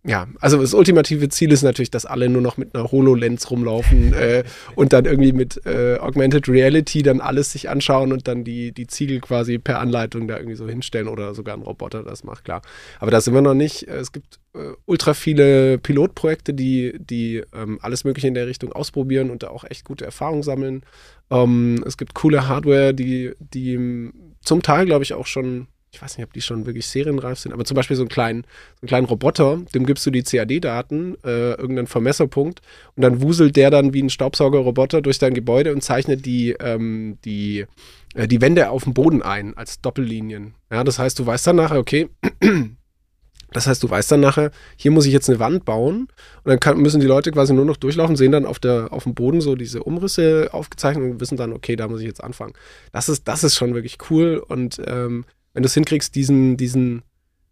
ja, also das ultimative Ziel ist natürlich, dass alle nur noch mit einer HoloLens rumlaufen äh, und dann irgendwie mit äh, Augmented Reality dann alles sich anschauen und dann die, die Ziegel quasi per Anleitung da irgendwie so hinstellen oder sogar ein Roboter das macht, klar. Aber da sind wir noch nicht. Es gibt äh, ultra viele Pilotprojekte, die, die ähm, alles Mögliche in der Richtung ausprobieren und da auch echt gute Erfahrungen sammeln. Ähm, es gibt coole Hardware, die, die zum Teil, glaube ich, auch schon ich weiß nicht, ob die schon wirklich serienreif sind, aber zum Beispiel so einen kleinen, so einen kleinen Roboter, dem gibst du die CAD-Daten, äh, irgendeinen Vermesserpunkt und dann wuselt der dann wie ein Staubsaugerroboter durch dein Gebäude und zeichnet die, ähm, die, äh, die Wände auf dem Boden ein als Doppellinien. Ja, das heißt, du weißt dann nachher, okay, das heißt, du weißt dann nachher, hier muss ich jetzt eine Wand bauen und dann kann, müssen die Leute quasi nur noch durchlaufen, sehen dann auf, der, auf dem Boden so diese Umrisse aufgezeichnet und wissen dann, okay, da muss ich jetzt anfangen. Das ist, das ist schon wirklich cool und ähm, wenn du es hinkriegst, diesen, diesen,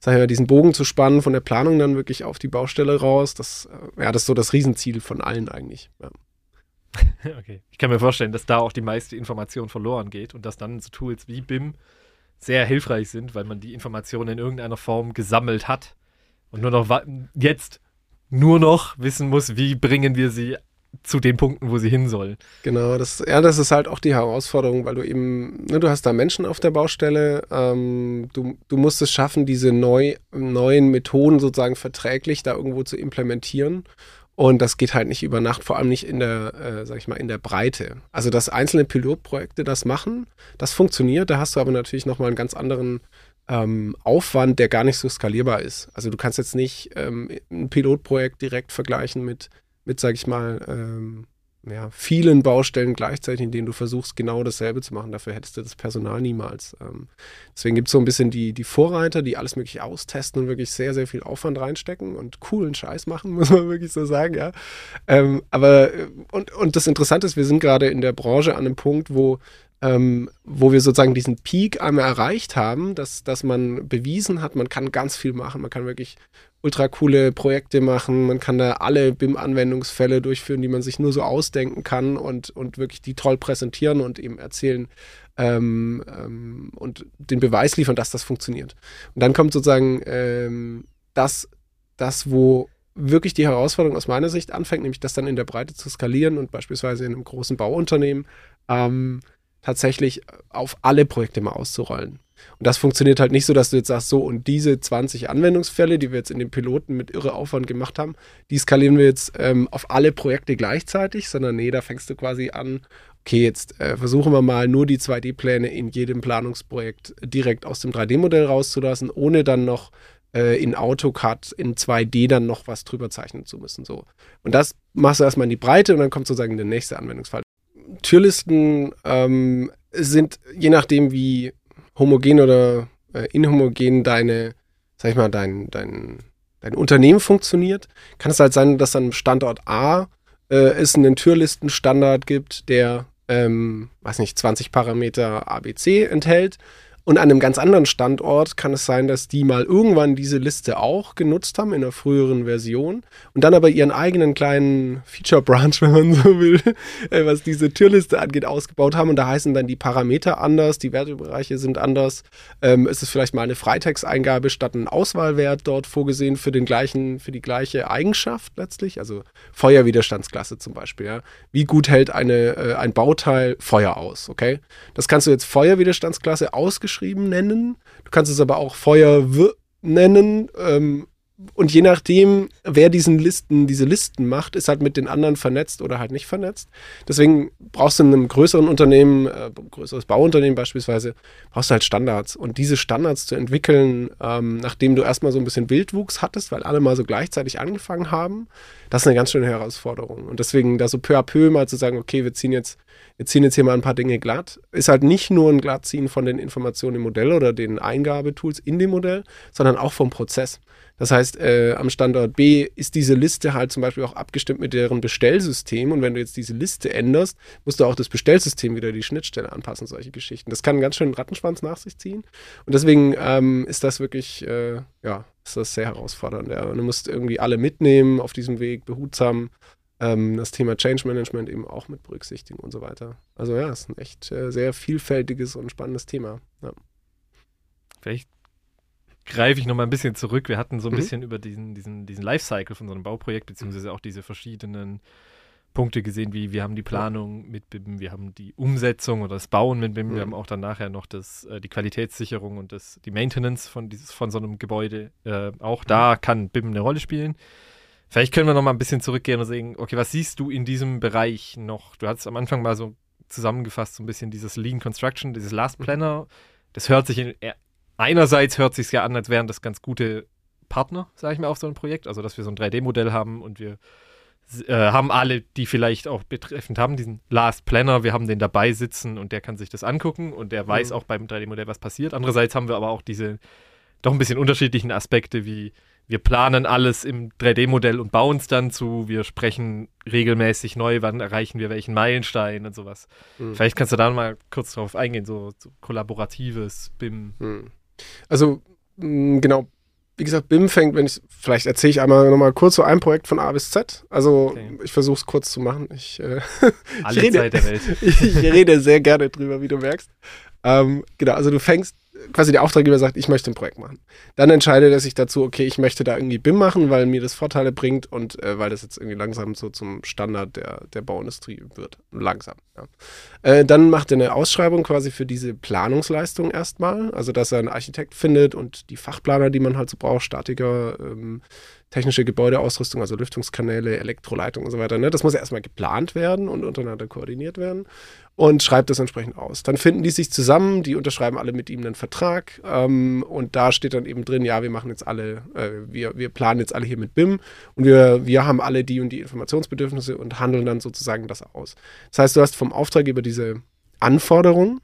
sag ich mal, diesen Bogen zu spannen von der Planung dann wirklich auf die Baustelle raus, das, äh, ja, das ist so das Riesenziel von allen eigentlich. Ja. Okay. Ich kann mir vorstellen, dass da auch die meiste Information verloren geht und dass dann so Tools wie BIM sehr hilfreich sind, weil man die Informationen in irgendeiner Form gesammelt hat und nur noch jetzt nur noch wissen muss, wie bringen wir sie zu den Punkten, wo sie hin soll. Genau, das, ja, das ist halt auch die Herausforderung, weil du eben, ne, du hast da Menschen auf der Baustelle, ähm, du, du musst es schaffen, diese neu, neuen Methoden sozusagen verträglich da irgendwo zu implementieren. Und das geht halt nicht über Nacht, vor allem nicht in der, äh, sag ich mal, in der Breite. Also, dass einzelne Pilotprojekte das machen, das funktioniert, da hast du aber natürlich nochmal einen ganz anderen ähm, Aufwand, der gar nicht so skalierbar ist. Also du kannst jetzt nicht ähm, ein Pilotprojekt direkt vergleichen mit mit, sag ich mal, ähm, ja, vielen Baustellen gleichzeitig, in denen du versuchst, genau dasselbe zu machen. Dafür hättest du das Personal niemals. Ähm, deswegen gibt es so ein bisschen die, die Vorreiter, die alles mögliche austesten und wirklich sehr, sehr viel Aufwand reinstecken und coolen Scheiß machen, muss man wirklich so sagen, ja. Ähm, aber, äh, und, und das Interessante ist, wir sind gerade in der Branche an einem Punkt, wo ähm, wo wir sozusagen diesen Peak einmal erreicht haben, dass, dass man bewiesen hat, man kann ganz viel machen, man kann wirklich ultra coole Projekte machen. Man kann da alle BIM-Anwendungsfälle durchführen, die man sich nur so ausdenken kann und, und wirklich die toll präsentieren und eben erzählen ähm, ähm, und den Beweis liefern, dass das funktioniert. Und dann kommt sozusagen ähm, das, das, wo wirklich die Herausforderung aus meiner Sicht anfängt, nämlich das dann in der Breite zu skalieren und beispielsweise in einem großen Bauunternehmen ähm, tatsächlich auf alle Projekte mal auszurollen. Und das funktioniert halt nicht so, dass du jetzt sagst, so und diese 20 Anwendungsfälle, die wir jetzt in den Piloten mit irre Aufwand gemacht haben, die skalieren wir jetzt ähm, auf alle Projekte gleichzeitig, sondern nee, da fängst du quasi an, okay, jetzt äh, versuchen wir mal nur die 2D-Pläne in jedem Planungsprojekt direkt aus dem 3D-Modell rauszulassen, ohne dann noch äh, in AutoCAD in 2D dann noch was drüber zeichnen zu müssen. So. Und das machst du erstmal in die Breite und dann kommt sozusagen der nächste Anwendungsfall. Türlisten ähm, sind, je nachdem wie homogen oder äh, inhomogen deine, sag ich mal, dein, dein, dein Unternehmen funktioniert, kann es halt sein, dass an Standort A äh, es einen Türlistenstandard gibt, der, ähm, weiß nicht, 20 Parameter ABC enthält und an einem ganz anderen Standort kann es sein, dass die mal irgendwann diese Liste auch genutzt haben in einer früheren Version und dann aber ihren eigenen kleinen Feature Branch, wenn man so will, äh, was diese Türliste angeht, ausgebaut haben. Und da heißen dann die Parameter anders, die Wertebereiche sind anders. Ähm, es ist vielleicht mal eine Freitexteingabe statt ein Auswahlwert dort vorgesehen für den gleichen, für die gleiche Eigenschaft letztlich. Also Feuerwiderstandsklasse zum Beispiel. Ja. Wie gut hält eine, äh, ein Bauteil Feuer aus? Okay, das kannst du jetzt Feuerwiderstandsklasse ausgeschrieben nennen. Du kannst es aber auch Feuer nennen, ähm, und je nachdem, wer diesen Listen, diese Listen macht, ist halt mit den anderen vernetzt oder halt nicht vernetzt. Deswegen brauchst du in einem größeren Unternehmen, äh, größeres Bauunternehmen beispielsweise, brauchst du halt Standards. Und diese Standards zu entwickeln, ähm, nachdem du erstmal so ein bisschen Wildwuchs hattest, weil alle mal so gleichzeitig angefangen haben, das ist eine ganz schöne Herausforderung. Und deswegen da so peu à peu mal zu sagen, okay, wir ziehen jetzt, wir ziehen jetzt hier mal ein paar Dinge glatt, ist halt nicht nur ein Glattziehen von den Informationen im Modell oder den Eingabetools in dem Modell, sondern auch vom Prozess. Das heißt, äh, am Standort B ist diese Liste halt zum Beispiel auch abgestimmt mit deren Bestellsystem. Und wenn du jetzt diese Liste änderst, musst du auch das Bestellsystem wieder die Schnittstelle anpassen, solche Geschichten. Das kann ganz schön einen Rattenschwanz nach sich ziehen. Und deswegen ähm, ist das wirklich, äh, ja, ist das sehr herausfordernd. Ja. Und du musst irgendwie alle mitnehmen auf diesem Weg, behutsam. Ähm, das Thema Change Management eben auch mit berücksichtigen und so weiter. Also ja, es ist ein echt äh, sehr vielfältiges und spannendes Thema. Ja. Vielleicht greife ich noch mal ein bisschen zurück. Wir hatten so ein mhm. bisschen über diesen, diesen, diesen Lifecycle von so einem Bauprojekt, beziehungsweise auch diese verschiedenen Punkte gesehen, wie wir haben die Planung mit BIM, wir haben die Umsetzung oder das Bauen mit BIM, mhm. wir haben auch dann nachher noch das, äh, die Qualitätssicherung und das, die Maintenance von, dieses, von so einem Gebäude. Äh, auch da kann BIM eine Rolle spielen. Vielleicht können wir noch mal ein bisschen zurückgehen und sagen, okay, was siehst du in diesem Bereich noch? Du hattest am Anfang mal so zusammengefasst, so ein bisschen dieses Lean Construction, dieses Last mhm. Planner. Das hört sich in, einerseits hört sich ja an, als wären das ganz gute Partner, sage ich mal, auf so einem Projekt. Also, dass wir so ein 3D-Modell haben und wir äh, haben alle, die vielleicht auch betreffend haben, diesen Last Planner, wir haben den dabei sitzen und der kann sich das angucken und der weiß mhm. auch beim 3D-Modell, was passiert. Andererseits haben wir aber auch diese doch ein bisschen unterschiedlichen Aspekte, wie wir planen alles im 3D-Modell und bauen es dann zu, wir sprechen regelmäßig neu, wann erreichen wir welchen Meilenstein und sowas. Mhm. Vielleicht kannst du da mal kurz drauf eingehen, so, so kollaboratives BIM. Mhm. Also, mh, genau, wie gesagt, BIM fängt, wenn ich, vielleicht erzähle ich einmal nochmal kurz so ein Projekt von A bis Z. Also okay. ich versuche es kurz zu machen. Ich, äh, Alle ich rede, Zeit der Welt. ich, ich, rede sehr gerne drüber, wie du merkst. Ähm, genau, also du fängst quasi der Auftraggeber sagt, ich möchte ein Projekt machen. Dann entscheidet er sich dazu, okay, ich möchte da irgendwie BIM machen, weil mir das Vorteile bringt und äh, weil das jetzt irgendwie langsam so zum Standard der, der Bauindustrie wird. Langsam, ja. Äh, dann macht er eine Ausschreibung quasi für diese Planungsleistung erstmal, also dass er einen Architekt findet und die Fachplaner, die man halt so braucht, Statiker, ähm, technische Gebäudeausrüstung, also Lüftungskanäle, Elektroleitung und so weiter. Ne? Das muss ja erstmal geplant werden und untereinander koordiniert werden und schreibt das entsprechend aus. Dann finden die sich zusammen, die unterschreiben alle mit ihm einen Vertrag ähm, und da steht dann eben drin, ja, wir machen jetzt alle, äh, wir, wir planen jetzt alle hier mit BIM und wir, wir haben alle die und die Informationsbedürfnisse und handeln dann sozusagen das aus. Das heißt, du hast vom Auftraggeber diese Anforderungen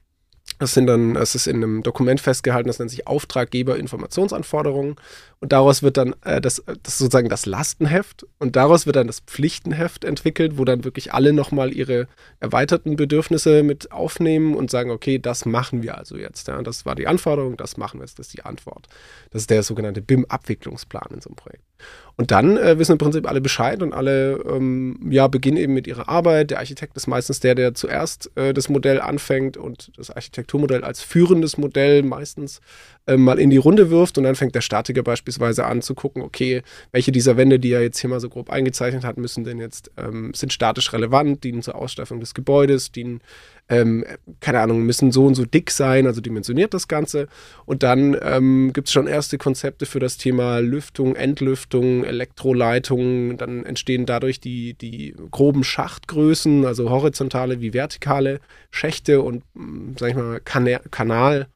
das sind dann, es ist in einem Dokument festgehalten, das nennt sich Auftraggeber-Informationsanforderungen. Und daraus wird dann äh, das, das sozusagen das Lastenheft und daraus wird dann das Pflichtenheft entwickelt, wo dann wirklich alle nochmal ihre erweiterten Bedürfnisse mit aufnehmen und sagen, okay, das machen wir also jetzt. Ja. Das war die Anforderung, das machen wir jetzt, das ist die Antwort. Das ist der sogenannte BIM-Abwicklungsplan in so einem Projekt. Und dann äh, wissen im Prinzip alle Bescheid und alle ähm, ja, beginnen eben mit ihrer Arbeit. Der Architekt ist meistens der, der zuerst äh, das Modell anfängt und das Architekturmodell als führendes Modell meistens äh, mal in die Runde wirft und dann fängt der Statiker beispielsweise an zu gucken, okay, welche dieser Wände, die er jetzt hier mal so grob eingezeichnet hat, müssen denn jetzt, ähm, sind statisch relevant, dienen zur Ausstattung des Gebäudes, dienen ähm, keine Ahnung, müssen so und so dick sein, also dimensioniert das Ganze. Und dann ähm, gibt es schon erste Konzepte für das Thema Lüftung, Entlüftung, Elektroleitung. Dann entstehen dadurch die, die groben Schachtgrößen, also horizontale wie vertikale Schächte und, hm, sag ich mal, Kana Kanal.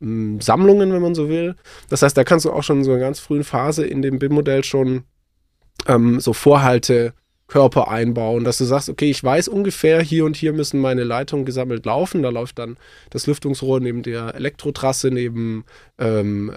Hm, Sammlungen, wenn man so will. Das heißt, da kannst du auch schon in so einer ganz frühen Phase in dem BIM-Modell schon ähm, so Vorhalte Körper einbauen, dass du sagst, okay, ich weiß ungefähr, hier und hier müssen meine Leitungen gesammelt laufen. Da läuft dann das Lüftungsrohr neben der Elektrotrasse, neben, ähm,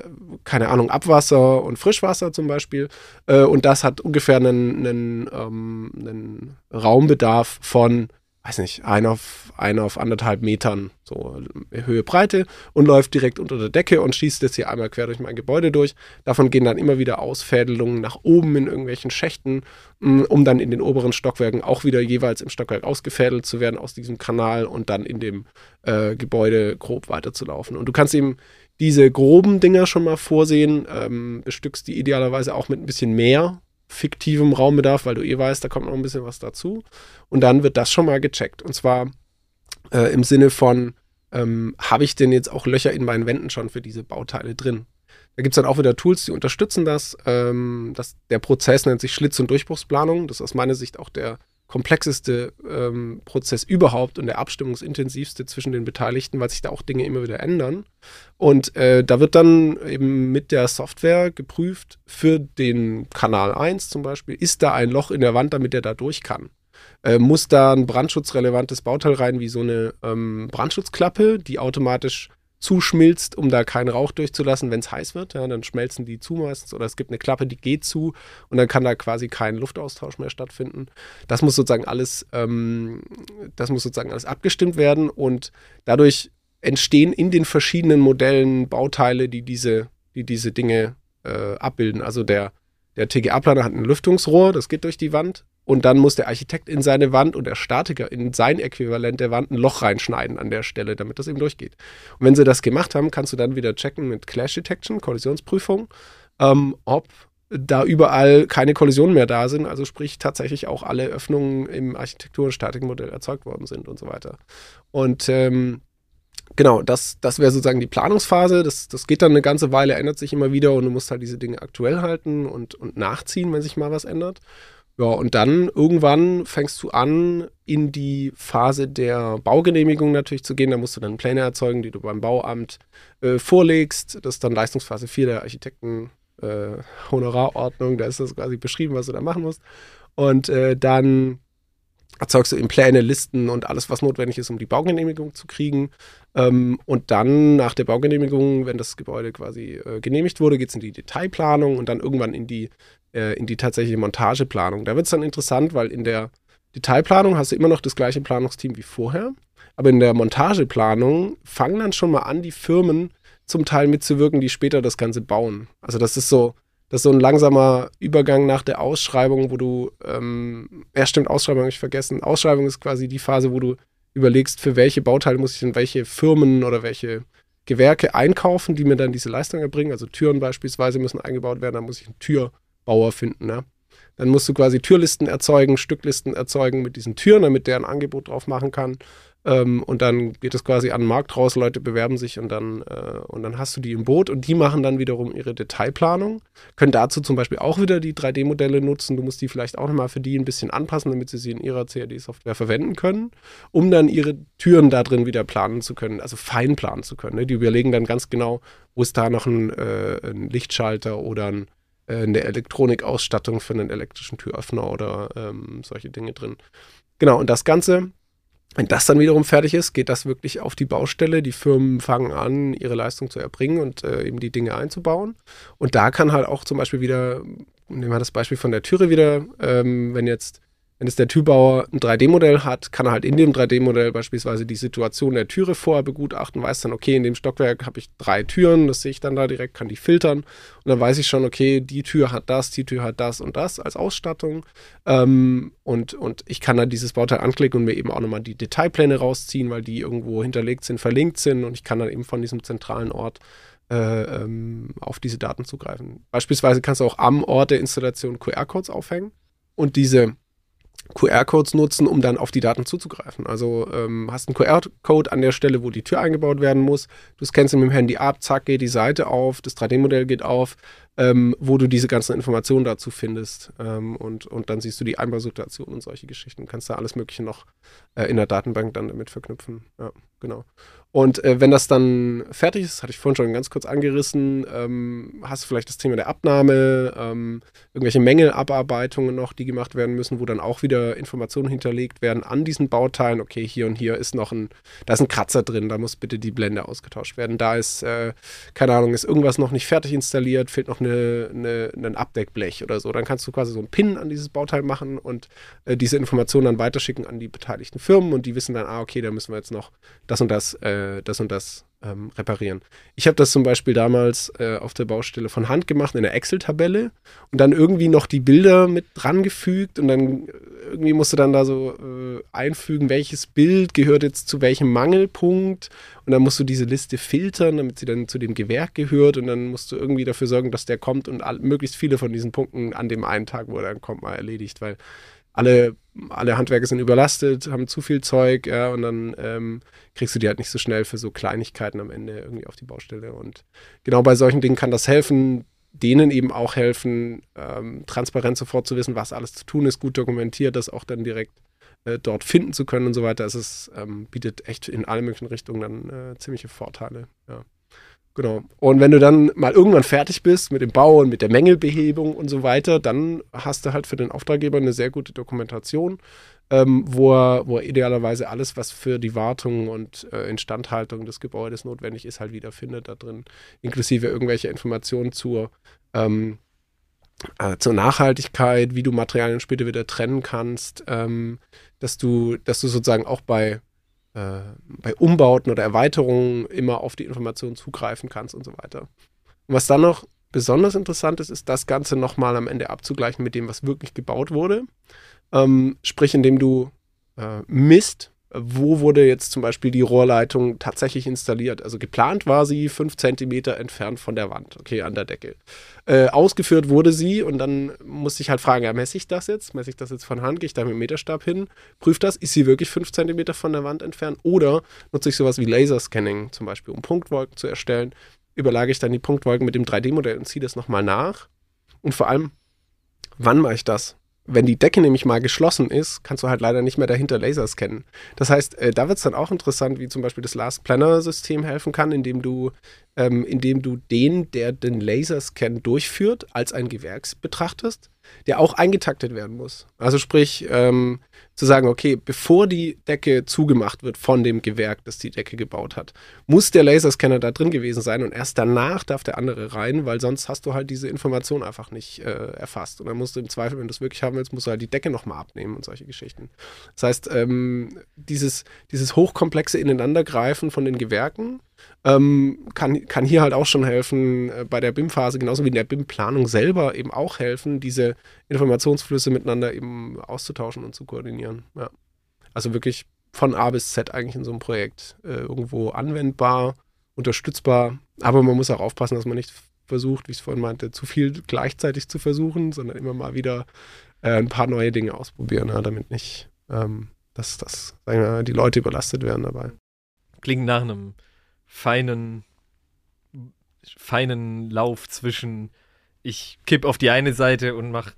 keine Ahnung, Abwasser und Frischwasser zum Beispiel. Äh, und das hat ungefähr einen, einen, ähm, einen Raumbedarf von weiß nicht, ein auf, ein auf anderthalb Metern, so Höhe, Breite und läuft direkt unter der Decke und schießt jetzt hier einmal quer durch mein Gebäude durch. Davon gehen dann immer wieder Ausfädelungen nach oben in irgendwelchen Schächten, mm, um dann in den oberen Stockwerken auch wieder jeweils im Stockwerk ausgefädelt zu werden aus diesem Kanal und dann in dem äh, Gebäude grob weiterzulaufen. Und du kannst eben diese groben Dinger schon mal vorsehen, ähm, bestückst die idealerweise auch mit ein bisschen mehr fiktivem Raumbedarf, weil du eh weißt, da kommt noch ein bisschen was dazu. Und dann wird das schon mal gecheckt. Und zwar äh, im Sinne von, ähm, habe ich denn jetzt auch Löcher in meinen Wänden schon für diese Bauteile drin? Da gibt es dann auch wieder Tools, die unterstützen das. Ähm, das. Der Prozess nennt sich Schlitz- und Durchbruchsplanung. Das ist aus meiner Sicht auch der komplexeste ähm, Prozess überhaupt und der abstimmungsintensivste zwischen den Beteiligten, weil sich da auch Dinge immer wieder ändern. Und äh, da wird dann eben mit der Software geprüft für den Kanal 1 zum Beispiel, ist da ein Loch in der Wand, damit der da durch kann. Äh, muss da ein brandschutzrelevantes Bauteil rein, wie so eine ähm, Brandschutzklappe, die automatisch zuschmilzt, um da keinen Rauch durchzulassen, wenn es heiß wird. Ja, dann schmelzen die zu meistens oder es gibt eine Klappe, die geht zu und dann kann da quasi kein Luftaustausch mehr stattfinden. Das muss sozusagen alles, ähm, das muss sozusagen alles abgestimmt werden und dadurch entstehen in den verschiedenen Modellen Bauteile, die diese, die diese Dinge äh, abbilden. Also der, der TGA-Planer hat ein Lüftungsrohr, das geht durch die Wand. Und dann muss der Architekt in seine Wand und der Statiker in sein Äquivalent der Wand ein Loch reinschneiden an der Stelle, damit das eben durchgeht. Und wenn sie das gemacht haben, kannst du dann wieder checken mit Clash Detection, Kollisionsprüfung, ähm, ob da überall keine Kollisionen mehr da sind, also sprich tatsächlich auch alle Öffnungen im Architektur- und Statikmodell erzeugt worden sind und so weiter. Und ähm, genau, das, das wäre sozusagen die Planungsphase. Das, das geht dann eine ganze Weile, ändert sich immer wieder und du musst halt diese Dinge aktuell halten und, und nachziehen, wenn sich mal was ändert. Ja, und dann irgendwann fängst du an, in die Phase der Baugenehmigung natürlich zu gehen. Da musst du dann Pläne erzeugen, die du beim Bauamt äh, vorlegst. Das ist dann Leistungsphase 4 der Architekten äh. Da ist das quasi beschrieben, was du da machen musst. Und äh, dann erzeugst du eben Pläne, Listen und alles, was notwendig ist, um die Baugenehmigung zu kriegen. Ähm, und dann nach der Baugenehmigung, wenn das Gebäude quasi äh, genehmigt wurde, geht es in die Detailplanung und dann irgendwann in die äh, in die tatsächliche Montageplanung. Da wird es dann interessant, weil in der Detailplanung hast du immer noch das gleiche Planungsteam wie vorher, aber in der Montageplanung fangen dann schon mal an, die Firmen zum Teil mitzuwirken, die später das Ganze bauen. Also das ist so, das ist so ein langsamer Übergang nach der Ausschreibung, wo du, ähm, ja stimmt, Ausschreibung habe ich vergessen. Ausschreibung ist quasi die Phase, wo du überlegst, für welche Bauteile muss ich denn welche Firmen oder welche Gewerke einkaufen, die mir dann diese Leistung erbringen. Also Türen beispielsweise müssen eingebaut werden, dann muss ich eine Tür Bauer finden. Ne? Dann musst du quasi Türlisten erzeugen, Stücklisten erzeugen mit diesen Türen, damit der ein Angebot drauf machen kann. Ähm, und dann geht es quasi an den Markt raus, Leute bewerben sich und dann, äh, und dann hast du die im Boot und die machen dann wiederum ihre Detailplanung, können dazu zum Beispiel auch wieder die 3D-Modelle nutzen. Du musst die vielleicht auch nochmal für die ein bisschen anpassen, damit sie sie in ihrer CAD-Software verwenden können, um dann ihre Türen da drin wieder planen zu können, also fein planen zu können. Ne? Die überlegen dann ganz genau, wo ist da noch ein, äh, ein Lichtschalter oder ein eine Elektronikausstattung für einen elektrischen Türöffner oder ähm, solche Dinge drin. Genau, und das Ganze, wenn das dann wiederum fertig ist, geht das wirklich auf die Baustelle. Die Firmen fangen an, ihre Leistung zu erbringen und äh, eben die Dinge einzubauen. Und da kann halt auch zum Beispiel wieder, nehmen wir das Beispiel von der Türe wieder, ähm, wenn jetzt wenn es der Typbauer ein 3D-Modell hat, kann er halt in dem 3D-Modell beispielsweise die Situation der Türe vorher begutachten, weiß dann, okay, in dem Stockwerk habe ich drei Türen, das sehe ich dann da direkt, kann die filtern. Und dann weiß ich schon, okay, die Tür hat das, die Tür hat das und das als Ausstattung. Ähm, und, und ich kann dann dieses Bauteil anklicken und mir eben auch nochmal die Detailpläne rausziehen, weil die irgendwo hinterlegt sind, verlinkt sind. Und ich kann dann eben von diesem zentralen Ort äh, ähm, auf diese Daten zugreifen. Beispielsweise kannst du auch am Ort der Installation QR-Codes aufhängen. Und diese QR-Codes nutzen, um dann auf die Daten zuzugreifen. Also ähm, hast einen QR-Code an der Stelle, wo die Tür eingebaut werden muss. Du scannst ihn mit dem Handy ab, zack, geht die Seite auf, das 3D-Modell geht auf, ähm, wo du diese ganzen Informationen dazu findest. Ähm, und, und dann siehst du die Einbausituation und solche Geschichten. Kannst da alles Mögliche noch äh, in der Datenbank dann damit verknüpfen. Ja, genau. Und äh, wenn das dann fertig ist, hatte ich vorhin schon ganz kurz angerissen, ähm, hast du vielleicht das Thema der Abnahme, ähm, irgendwelche Mängelabarbeitungen noch, die gemacht werden müssen, wo dann auch wieder Informationen hinterlegt werden an diesen Bauteilen. Okay, hier und hier ist noch ein, da ist ein Kratzer drin, da muss bitte die Blende ausgetauscht werden. Da ist, äh, keine Ahnung, ist irgendwas noch nicht fertig installiert, fehlt noch eine, eine, ein Abdeckblech oder so. Dann kannst du quasi so einen Pin an dieses Bauteil machen und äh, diese Informationen dann weiterschicken an die beteiligten Firmen und die wissen dann, ah, okay, da müssen wir jetzt noch das und das äh, das und das ähm, reparieren. Ich habe das zum Beispiel damals äh, auf der Baustelle von Hand gemacht in der Excel-Tabelle und dann irgendwie noch die Bilder mit dran gefügt und dann äh, irgendwie musste dann da so äh, einfügen, welches Bild gehört jetzt zu welchem Mangelpunkt und dann musst du diese Liste filtern, damit sie dann zu dem Gewerk gehört und dann musst du irgendwie dafür sorgen, dass der kommt und all, möglichst viele von diesen Punkten an dem einen Tag, wo er dann kommt, mal erledigt, weil alle, alle Handwerker sind überlastet, haben zu viel Zeug, ja, und dann ähm, kriegst du die halt nicht so schnell für so Kleinigkeiten am Ende irgendwie auf die Baustelle. Und genau bei solchen Dingen kann das helfen, denen eben auch helfen, ähm, transparent sofort zu wissen, was alles zu tun ist, gut dokumentiert, das auch dann direkt äh, dort finden zu können und so weiter. Es ähm, bietet echt in allen möglichen Richtungen dann äh, ziemliche Vorteile. Ja. Genau. Und wenn du dann mal irgendwann fertig bist mit dem Bau und mit der Mängelbehebung und so weiter, dann hast du halt für den Auftraggeber eine sehr gute Dokumentation, ähm, wo, er, wo er idealerweise alles, was für die Wartung und äh, Instandhaltung des Gebäudes notwendig ist, halt wiederfindet da drin, inklusive irgendwelche Informationen zur, ähm, äh, zur Nachhaltigkeit, wie du Materialien später wieder trennen kannst, ähm, dass du, dass du sozusagen auch bei äh, bei Umbauten oder Erweiterungen immer auf die Informationen zugreifen kannst und so weiter. Und was dann noch besonders interessant ist, ist das Ganze nochmal am Ende abzugleichen mit dem, was wirklich gebaut wurde. Ähm, sprich, indem du äh, misst, wo wurde jetzt zum Beispiel die Rohrleitung tatsächlich installiert. Also geplant war sie fünf Zentimeter entfernt von der Wand, okay, an der Decke. Äh, ausgeführt wurde sie und dann musste ich halt fragen, ja, messe ich das jetzt? Messe ich das jetzt von Hand? Gehe ich da mit dem Meterstab hin? Prüfe das, ist sie wirklich fünf Zentimeter von der Wand entfernt? Oder nutze ich sowas wie Laserscanning zum Beispiel, um Punktwolken zu erstellen? Überlage ich dann die Punktwolken mit dem 3D-Modell und ziehe das nochmal nach? Und vor allem, wann mache ich das? Wenn die Decke nämlich mal geschlossen ist, kannst du halt leider nicht mehr dahinter Laser scannen. Das heißt, äh, da wird es dann auch interessant, wie zum Beispiel das Last Planner-System helfen kann, indem du, ähm, indem du den, der den Laserscan durchführt, als ein Gewerks betrachtest der auch eingetaktet werden muss. Also sprich, ähm, zu sagen, okay, bevor die Decke zugemacht wird von dem Gewerk, das die Decke gebaut hat, muss der Laserscanner da drin gewesen sein und erst danach darf der andere rein, weil sonst hast du halt diese Information einfach nicht äh, erfasst. Und dann musst du im Zweifel, wenn du es wirklich haben willst, musst du halt die Decke nochmal abnehmen und solche Geschichten. Das heißt, ähm, dieses, dieses hochkomplexe Ineinandergreifen von den Gewerken ähm, kann, kann hier halt auch schon helfen, äh, bei der BIM-Phase, genauso wie in der BIM-Planung selber eben auch helfen, diese Informationsflüsse miteinander eben auszutauschen und zu koordinieren. Ja. Also wirklich von A bis Z eigentlich in so einem Projekt äh, irgendwo anwendbar, unterstützbar, aber man muss auch aufpassen, dass man nicht versucht, wie ich es vorhin meinte, zu viel gleichzeitig zu versuchen, sondern immer mal wieder äh, ein paar neue Dinge ausprobieren, ja, damit nicht, ähm, dass, dass wir, die Leute überlastet werden dabei. Klingt nach einem feinen, feinen Lauf zwischen ich kipp auf die eine Seite und mache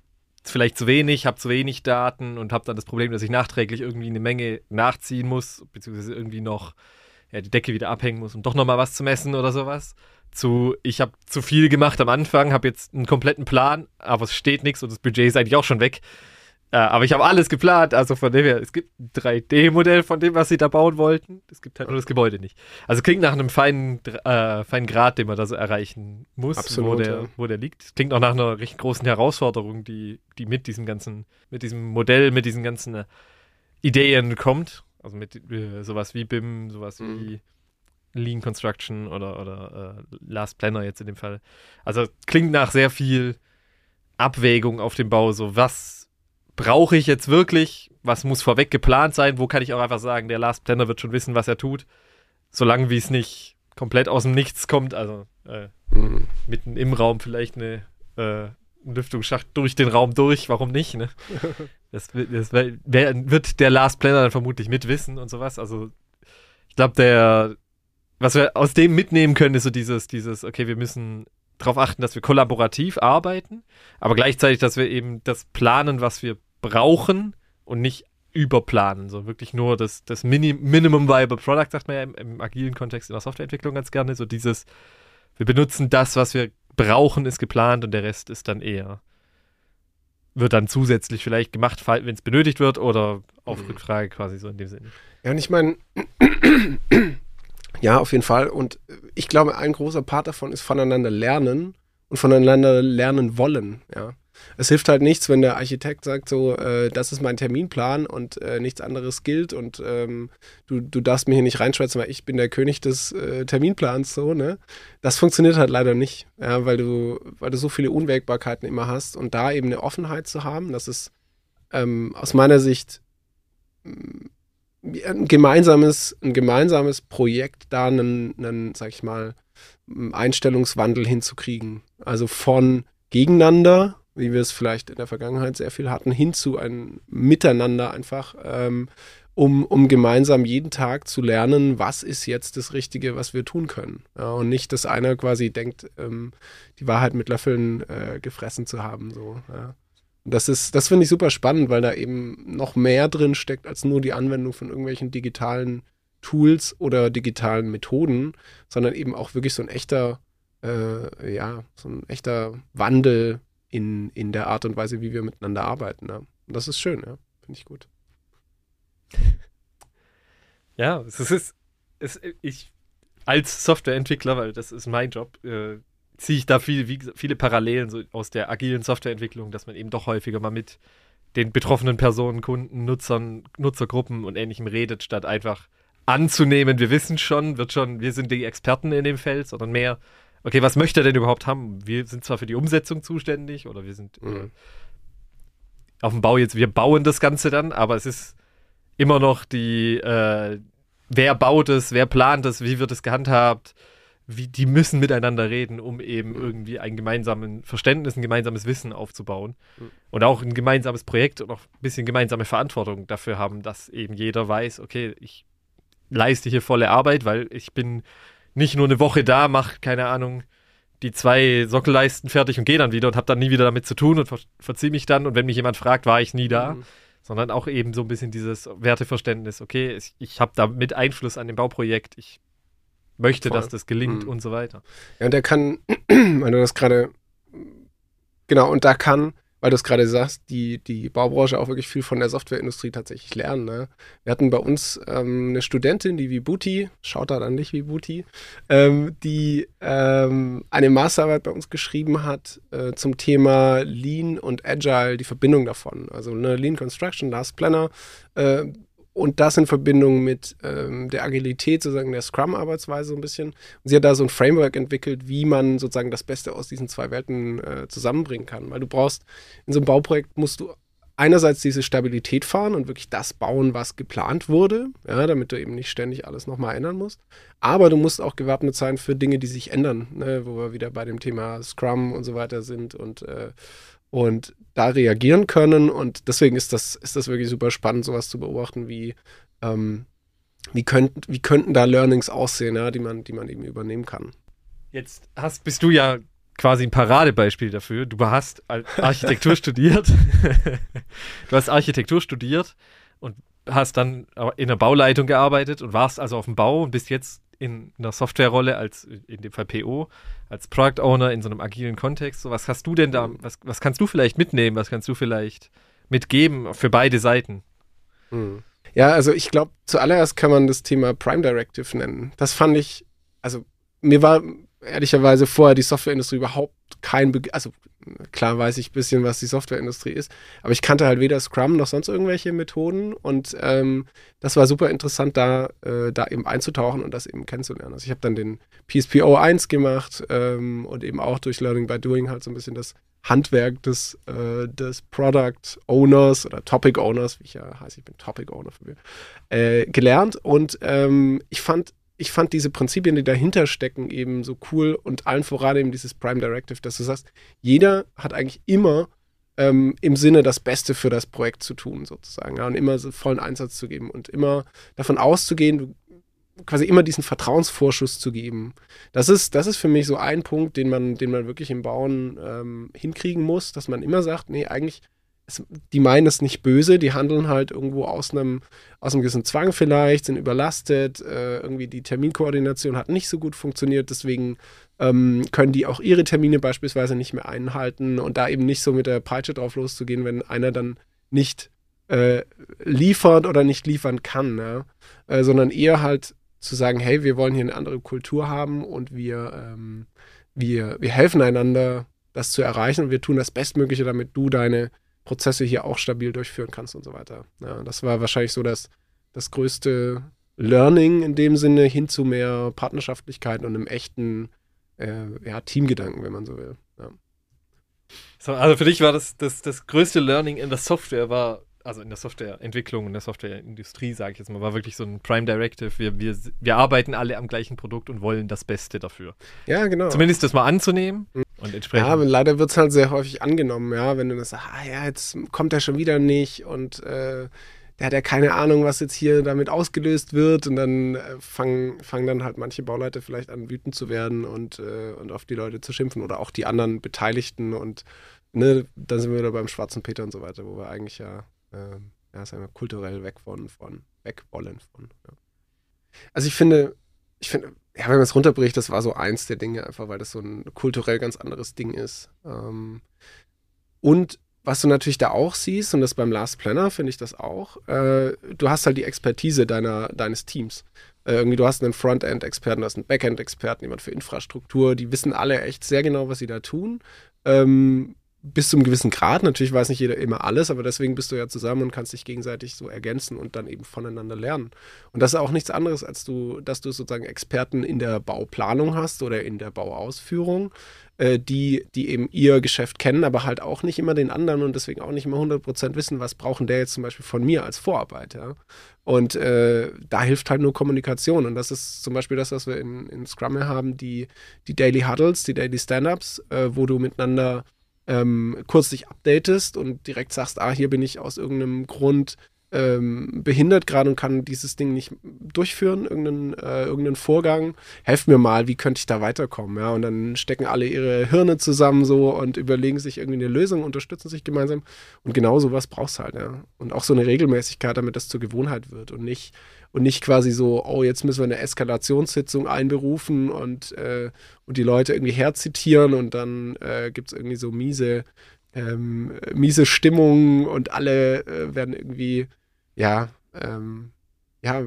vielleicht zu wenig, habe zu wenig Daten und habe dann das Problem, dass ich nachträglich irgendwie eine Menge nachziehen muss, beziehungsweise irgendwie noch ja, die Decke wieder abhängen muss, um doch nochmal was zu messen oder sowas. Zu, ich habe zu viel gemacht am Anfang, habe jetzt einen kompletten Plan, aber es steht nichts und das Budget ist eigentlich auch schon weg. Äh, aber ich habe alles geplant, also von dem her, es gibt ein 3D-Modell von dem, was sie da bauen wollten. Es gibt halt nur das Gebäude nicht. Also klingt nach einem feinen, äh, feinen Grad, den man da so erreichen muss, Absolut, wo, der, ja. wo der liegt. Klingt auch nach einer recht großen Herausforderung, die, die mit diesem ganzen, mit diesem Modell, mit diesen ganzen äh, Ideen kommt. Also mit äh, sowas wie BIM, sowas Mhm. wie Lean Construction oder, oder äh, Last Planner jetzt in dem Fall. Also klingt nach sehr viel Abwägung auf dem Bau, so was brauche ich jetzt wirklich, was muss vorweg geplant sein, wo kann ich auch einfach sagen, der Last Planner wird schon wissen, was er tut, solange wie es nicht komplett aus dem Nichts kommt, also äh, Mhm. mitten im Raum vielleicht eine äh, Lüftungsschacht durch den Raum durch, warum nicht, ne? Das, das wer, wird der Last Planner dann vermutlich mitwissen und sowas, also ich glaube, der was wir aus dem mitnehmen können, ist so dieses, dieses, okay, wir müssen darauf achten, dass wir kollaborativ arbeiten, aber gleichzeitig, dass wir eben das planen, was wir brauchen und nicht überplanen. So wirklich nur das, das Mini Minimum Viable Product, sagt man ja im, im agilen Kontext in der Softwareentwicklung ganz gerne. So dieses, wir benutzen das, was wir brauchen, ist geplant und der Rest ist dann eher, wird dann zusätzlich vielleicht gemacht, wenn es benötigt wird oder auf Mhm. Rückfrage quasi so in dem Sinne. Ja, und ich meine, ja, auf jeden Fall. Und ich glaube, ein großer Part davon ist voneinander lernen und voneinander lernen wollen. Ja. Es hilft halt nichts, wenn der Architekt sagt, so, äh, das ist mein Terminplan und äh, nichts anderes gilt und ähm, du, du darfst mir hier nicht reinschwätzen, weil ich bin der König des äh, Terminplans, so, ne? Das funktioniert halt leider nicht, ja, weil du, weil du so viele Unwägbarkeiten immer hast und da eben eine Offenheit zu haben, das ist ähm, aus meiner Sicht ein gemeinsames, ein gemeinsames Projekt, da einen, einen, sag ich mal, Einstellungswandel hinzukriegen. Also von gegeneinander wie wir es vielleicht in der Vergangenheit sehr viel hatten, hin zu einem Miteinander einfach, ähm, um, um gemeinsam jeden Tag zu lernen, was ist jetzt das Richtige, was wir tun können. Ja, und nicht, dass einer quasi denkt, ähm, die Wahrheit mit Löffeln äh, gefressen zu haben. So, ja. Das ist, das finde ich super spannend, weil da eben noch mehr drin steckt als nur die Anwendung von irgendwelchen digitalen Tools oder digitalen Methoden, sondern eben auch wirklich so ein echter, äh, ja, so ein echter Wandel in, in der Art und Weise, wie wir miteinander arbeiten. Ja. Und das ist schön, ja. Finde ich gut. Ja, es ist, es, ich als Softwareentwickler, weil das ist mein Job, äh, ziehe ich da viel, wie, viele Parallelen so aus der agilen Softwareentwicklung, dass man eben doch häufiger mal mit den betroffenen Personen, Kunden, Nutzern, Nutzergruppen und ähnlichem redet, statt einfach anzunehmen, wir wissen schon, wird schon, wir sind die Experten in dem Feld, sondern mehr, okay, was möchte er denn überhaupt haben? Wir sind zwar für die Umsetzung zuständig oder wir sind äh, mhm. äh, auf dem Bau jetzt, wir bauen das Ganze dann, aber es ist immer noch die, äh, wer baut es, wer plant es, wie wird es gehandhabt, wie, die müssen miteinander reden, um eben irgendwie ein gemeinsames Verständnis, ein gemeinsames Wissen aufzubauen. Mhm. Und auch ein gemeinsames Projekt und auch ein bisschen gemeinsame Verantwortung dafür haben, dass eben jeder weiß, okay, ich leiste hier volle Arbeit, weil ich bin nicht nur eine Woche da, mache, keine Ahnung, die zwei Sockelleisten fertig und gehe dann wieder und habe dann nie wieder damit zu tun und ver verziehe mich dann. Und wenn mich jemand fragt, war ich nie da. Mhm. Sondern auch eben so ein bisschen dieses Werteverständnis, okay, ich, ich habe da mit Einfluss an dem Bauprojekt, ich möchte, Voll. dass das gelingt mhm. und so weiter. Ja, und der kann, wenn du das gerade, genau, und da kann weil du es gerade sagst, die, die Baubranche auch wirklich viel von der Softwareindustrie tatsächlich lernen. Ne? Wir hatten bei uns ähm, eine Studentin, die Vibuti, schaut da dann nicht Vibuti, ähm, die ähm, eine Masterarbeit bei uns geschrieben hat äh, zum Thema Lean und Agile, die Verbindung davon. Also eine Lean Construction, Last Planner, äh, und das in Verbindung mit ähm, der Agilität, sozusagen der Scrum-Arbeitsweise so ein bisschen. Und sie hat da so ein Framework entwickelt, wie man sozusagen das Beste aus diesen zwei Welten äh, zusammenbringen kann. Weil du brauchst, in so einem Bauprojekt musst du einerseits diese Stabilität fahren und wirklich das bauen, was geplant wurde, ja, damit du eben nicht ständig alles nochmal ändern musst. Aber du musst auch gewappnet sein für Dinge, die sich ändern, ne, wo wir wieder bei dem Thema Scrum und so weiter sind und äh, und da reagieren können. Und deswegen ist das, ist das wirklich super spannend, sowas zu beobachten, wie, ähm, wie, könnt, wie könnten da Learnings aussehen, ja, die, man, die man eben übernehmen kann. Jetzt hast, bist du ja quasi ein Paradebeispiel dafür. Du hast Architektur studiert. du hast Architektur studiert und hast dann in der Bauleitung gearbeitet und warst also auf dem Bau und bist jetzt in einer Softwarerolle als in dem Fall PO, als Product Owner in so einem agilen Kontext. So, was hast du denn da, mhm. was, was kannst du vielleicht mitnehmen, was kannst du vielleicht mitgeben für beide Seiten? Mhm. Ja, also ich glaube, zuallererst kann man das Thema Prime Directive nennen. Das fand ich, also mir war ehrlicherweise vorher die Softwareindustrie überhaupt kein, Be also klar weiß ich ein bisschen, was die Softwareindustrie ist, aber ich kannte halt weder Scrum noch sonst irgendwelche Methoden und ähm, das war super interessant, da, äh, da eben einzutauchen und das eben kennenzulernen. Also ich habe dann den PSPO 1 gemacht ähm, und eben auch durch Learning by Doing halt so ein bisschen das Handwerk des, äh, des Product Owners oder Topic Owners, wie ich ja heiße, ich bin Topic Owner für mich, äh, gelernt und ähm, ich fand ich fand diese Prinzipien, die dahinter stecken, eben so cool und allen voran eben dieses Prime Directive, dass du sagst, jeder hat eigentlich immer ähm, im Sinne das Beste für das Projekt zu tun, sozusagen, ja, und immer so vollen Einsatz zu geben und immer davon auszugehen, quasi immer diesen Vertrauensvorschuss zu geben. Das ist, das ist für mich so ein Punkt, den man, den man wirklich im Bauen ähm, hinkriegen muss, dass man immer sagt, nee, eigentlich die meinen es nicht böse, die handeln halt irgendwo aus einem, aus einem gewissen Zwang vielleicht, sind überlastet, äh, irgendwie die Terminkoordination hat nicht so gut funktioniert, deswegen ähm, können die auch ihre Termine beispielsweise nicht mehr einhalten und da eben nicht so mit der Peitsche drauf loszugehen, wenn einer dann nicht äh, liefert oder nicht liefern kann, ja? äh, sondern eher halt zu sagen, hey, wir wollen hier eine andere Kultur haben und wir, ähm, wir, wir helfen einander, das zu erreichen und wir tun das Bestmögliche, damit du deine Prozesse hier auch stabil durchführen kannst und so weiter. Ja, das war wahrscheinlich so das, das größte Learning in dem Sinne hin zu mehr Partnerschaftlichkeit und einem echten äh, ja, Teamgedanken, wenn man so will. Ja. So, also für dich war das, das, das größte Learning in der Software war also in der Softwareentwicklung und der Softwareindustrie, sage ich jetzt mal, war wirklich so ein Prime Directive. Wir, wir, wir arbeiten alle am gleichen Produkt und wollen das Beste dafür. Ja, genau. Zumindest das mal anzunehmen Mhm. und entsprechend. Ja, aber leider wird es halt sehr häufig angenommen, ja, wenn du das sagst, ah ja, jetzt kommt er schon wieder nicht und äh, der hat ja keine Ahnung, was jetzt hier damit ausgelöst wird und dann äh, fangen, fangen dann halt manche Bauleute vielleicht an, wütend zu werden und, äh, und auf die Leute zu schimpfen oder auch die anderen Beteiligten und ne, dann sind wir wieder beim Schwarzen Peter und so weiter, wo wir eigentlich ja, äh, ja sagen wir, kulturell weg von, von weg von. Ja. Also ich finde, ich finde, ja, wenn man es runterbricht, das war so eins der Dinge, einfach weil das so ein kulturell ganz anderes Ding ist. Ähm, und was du natürlich da auch siehst, und das beim Last Planner finde ich das auch, äh, du hast halt die Expertise deiner, deines Teams. Äh, irgendwie, du hast einen Frontend-Experten, du hast einen Backend-Experten, jemand für Infrastruktur, die wissen alle echt sehr genau, was sie da tun. Ähm, bis zu einem gewissen Grad. Natürlich weiß nicht jeder immer alles, aber deswegen bist du ja zusammen und kannst dich gegenseitig so ergänzen und dann eben voneinander lernen. Und das ist auch nichts anderes, als du, dass du sozusagen Experten in der Bauplanung hast oder in der Bauausführung, äh, die, die eben ihr Geschäft kennen, aber halt auch nicht immer den anderen und deswegen auch nicht immer 100% wissen, was brauchen der jetzt zum Beispiel von mir als Vorarbeit. Ja? Und äh, da hilft halt nur Kommunikation. Und das ist zum Beispiel das, was wir in, in Scrum haben, die, die Daily Huddles, die Daily Stand-Ups, äh, wo du miteinander ähm, kurz dich updatest und direkt sagst, ah, hier bin ich aus irgendeinem Grund ähm, behindert gerade und kann dieses Ding nicht durchführen, irgendeinen, äh, irgendeinen Vorgang. Helft mir mal, wie könnte ich da weiterkommen? Ja, und dann stecken alle ihre Hirne zusammen so und überlegen sich irgendwie eine Lösung, unterstützen sich gemeinsam. Und genau sowas brauchst halt, ja. Und auch so eine Regelmäßigkeit, damit das zur Gewohnheit wird und nicht, und nicht quasi so, oh, jetzt müssen wir eine Eskalationssitzung einberufen und, äh, und die Leute irgendwie herzitieren und dann äh, gibt es irgendwie so miese, ähm, miese Stimmung und alle äh, werden irgendwie, ja, ähm, ja,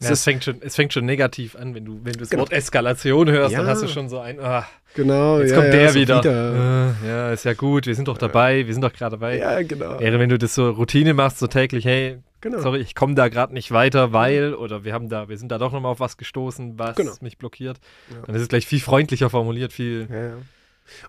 ja, es, fängt schon, es fängt schon negativ an, wenn du, wenn du das genau. Wort Eskalation hörst, ja. dann hast du schon so ein, ah, genau, jetzt ja, kommt der so wieder. wieder. Äh, ja, ist ja gut, wir sind doch dabei, wir sind doch gerade dabei. Ja, genau. Wäre, wenn du das so Routine machst, so täglich, hey, Genau. sorry, ich komme da gerade nicht weiter, weil, oder wir haben da, wir sind da doch nochmal auf was gestoßen, was Genau. mich blockiert. Ja. Dann ist es gleich viel freundlicher formuliert, viel. Ja, ja.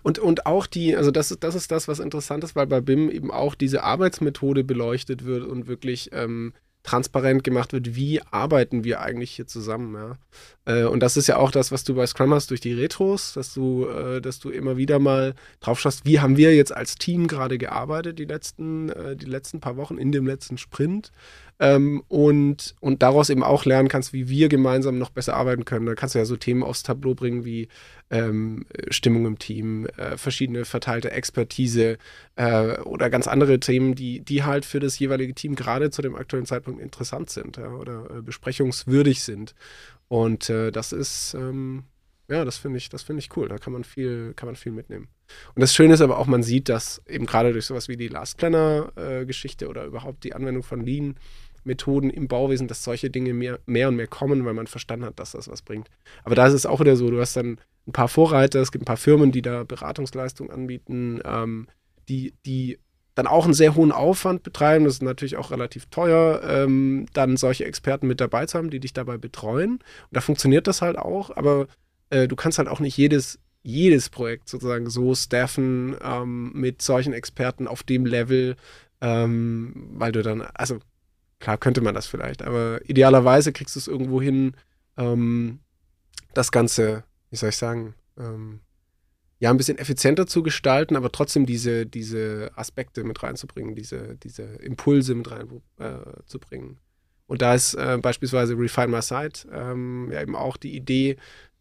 Und, und auch die, also das ist, das ist das, was interessant ist, weil bei BIM eben auch diese Arbeitsmethode beleuchtet wird und wirklich ähm, transparent gemacht wird, wie arbeiten wir eigentlich hier zusammen, ja. Äh, und das ist ja auch das, was du bei Scrum hast durch die Retros, dass du, äh, dass du immer wieder mal drauf schaust, wie haben wir jetzt als Team gerade gearbeitet die letzten, äh, die letzten paar Wochen in dem letzten Sprint. Ähm, und, und daraus eben auch lernen kannst, wie wir gemeinsam noch besser arbeiten können. Da kannst du ja so Themen aufs Tableau bringen wie ähm, Stimmung im Team, äh, verschiedene verteilte Expertise äh, oder ganz andere Themen, die, die halt für das jeweilige Team gerade zu dem aktuellen Zeitpunkt interessant sind ja, oder äh, besprechungswürdig sind. Und äh, das ist, ähm, ja, das finde ich, das finde ich cool. Da kann man viel, kann man viel mitnehmen. Und das Schöne ist aber auch, man sieht, dass eben gerade durch sowas wie die Last Planner-Geschichte oder überhaupt die Anwendung von Lean Methoden im Bauwesen, dass solche Dinge mehr, mehr und mehr kommen, weil man verstanden hat, dass das was bringt. Aber da ist es auch wieder so, du hast dann ein paar Vorreiter, es gibt ein paar Firmen, die da Beratungsleistungen anbieten, ähm, die, die dann auch einen sehr hohen Aufwand betreiben. Das ist natürlich auch relativ teuer, ähm, dann solche Experten mit dabei zu haben, die dich dabei betreuen. Und da funktioniert das halt auch, aber äh, du kannst halt auch nicht jedes, jedes Projekt sozusagen so staffen ähm, mit solchen Experten auf dem Level, ähm, weil du dann, also klar könnte man das vielleicht, aber idealerweise kriegst du es irgendwo hin, ähm, das Ganze, wie soll ich sagen, ähm, ja, ein bisschen effizienter zu gestalten, aber trotzdem diese, diese Aspekte mit reinzubringen, diese, diese Impulse mit reinzubringen. Äh, Und da ist äh, beispielsweise Refine My Site ähm, ja eben auch die Idee,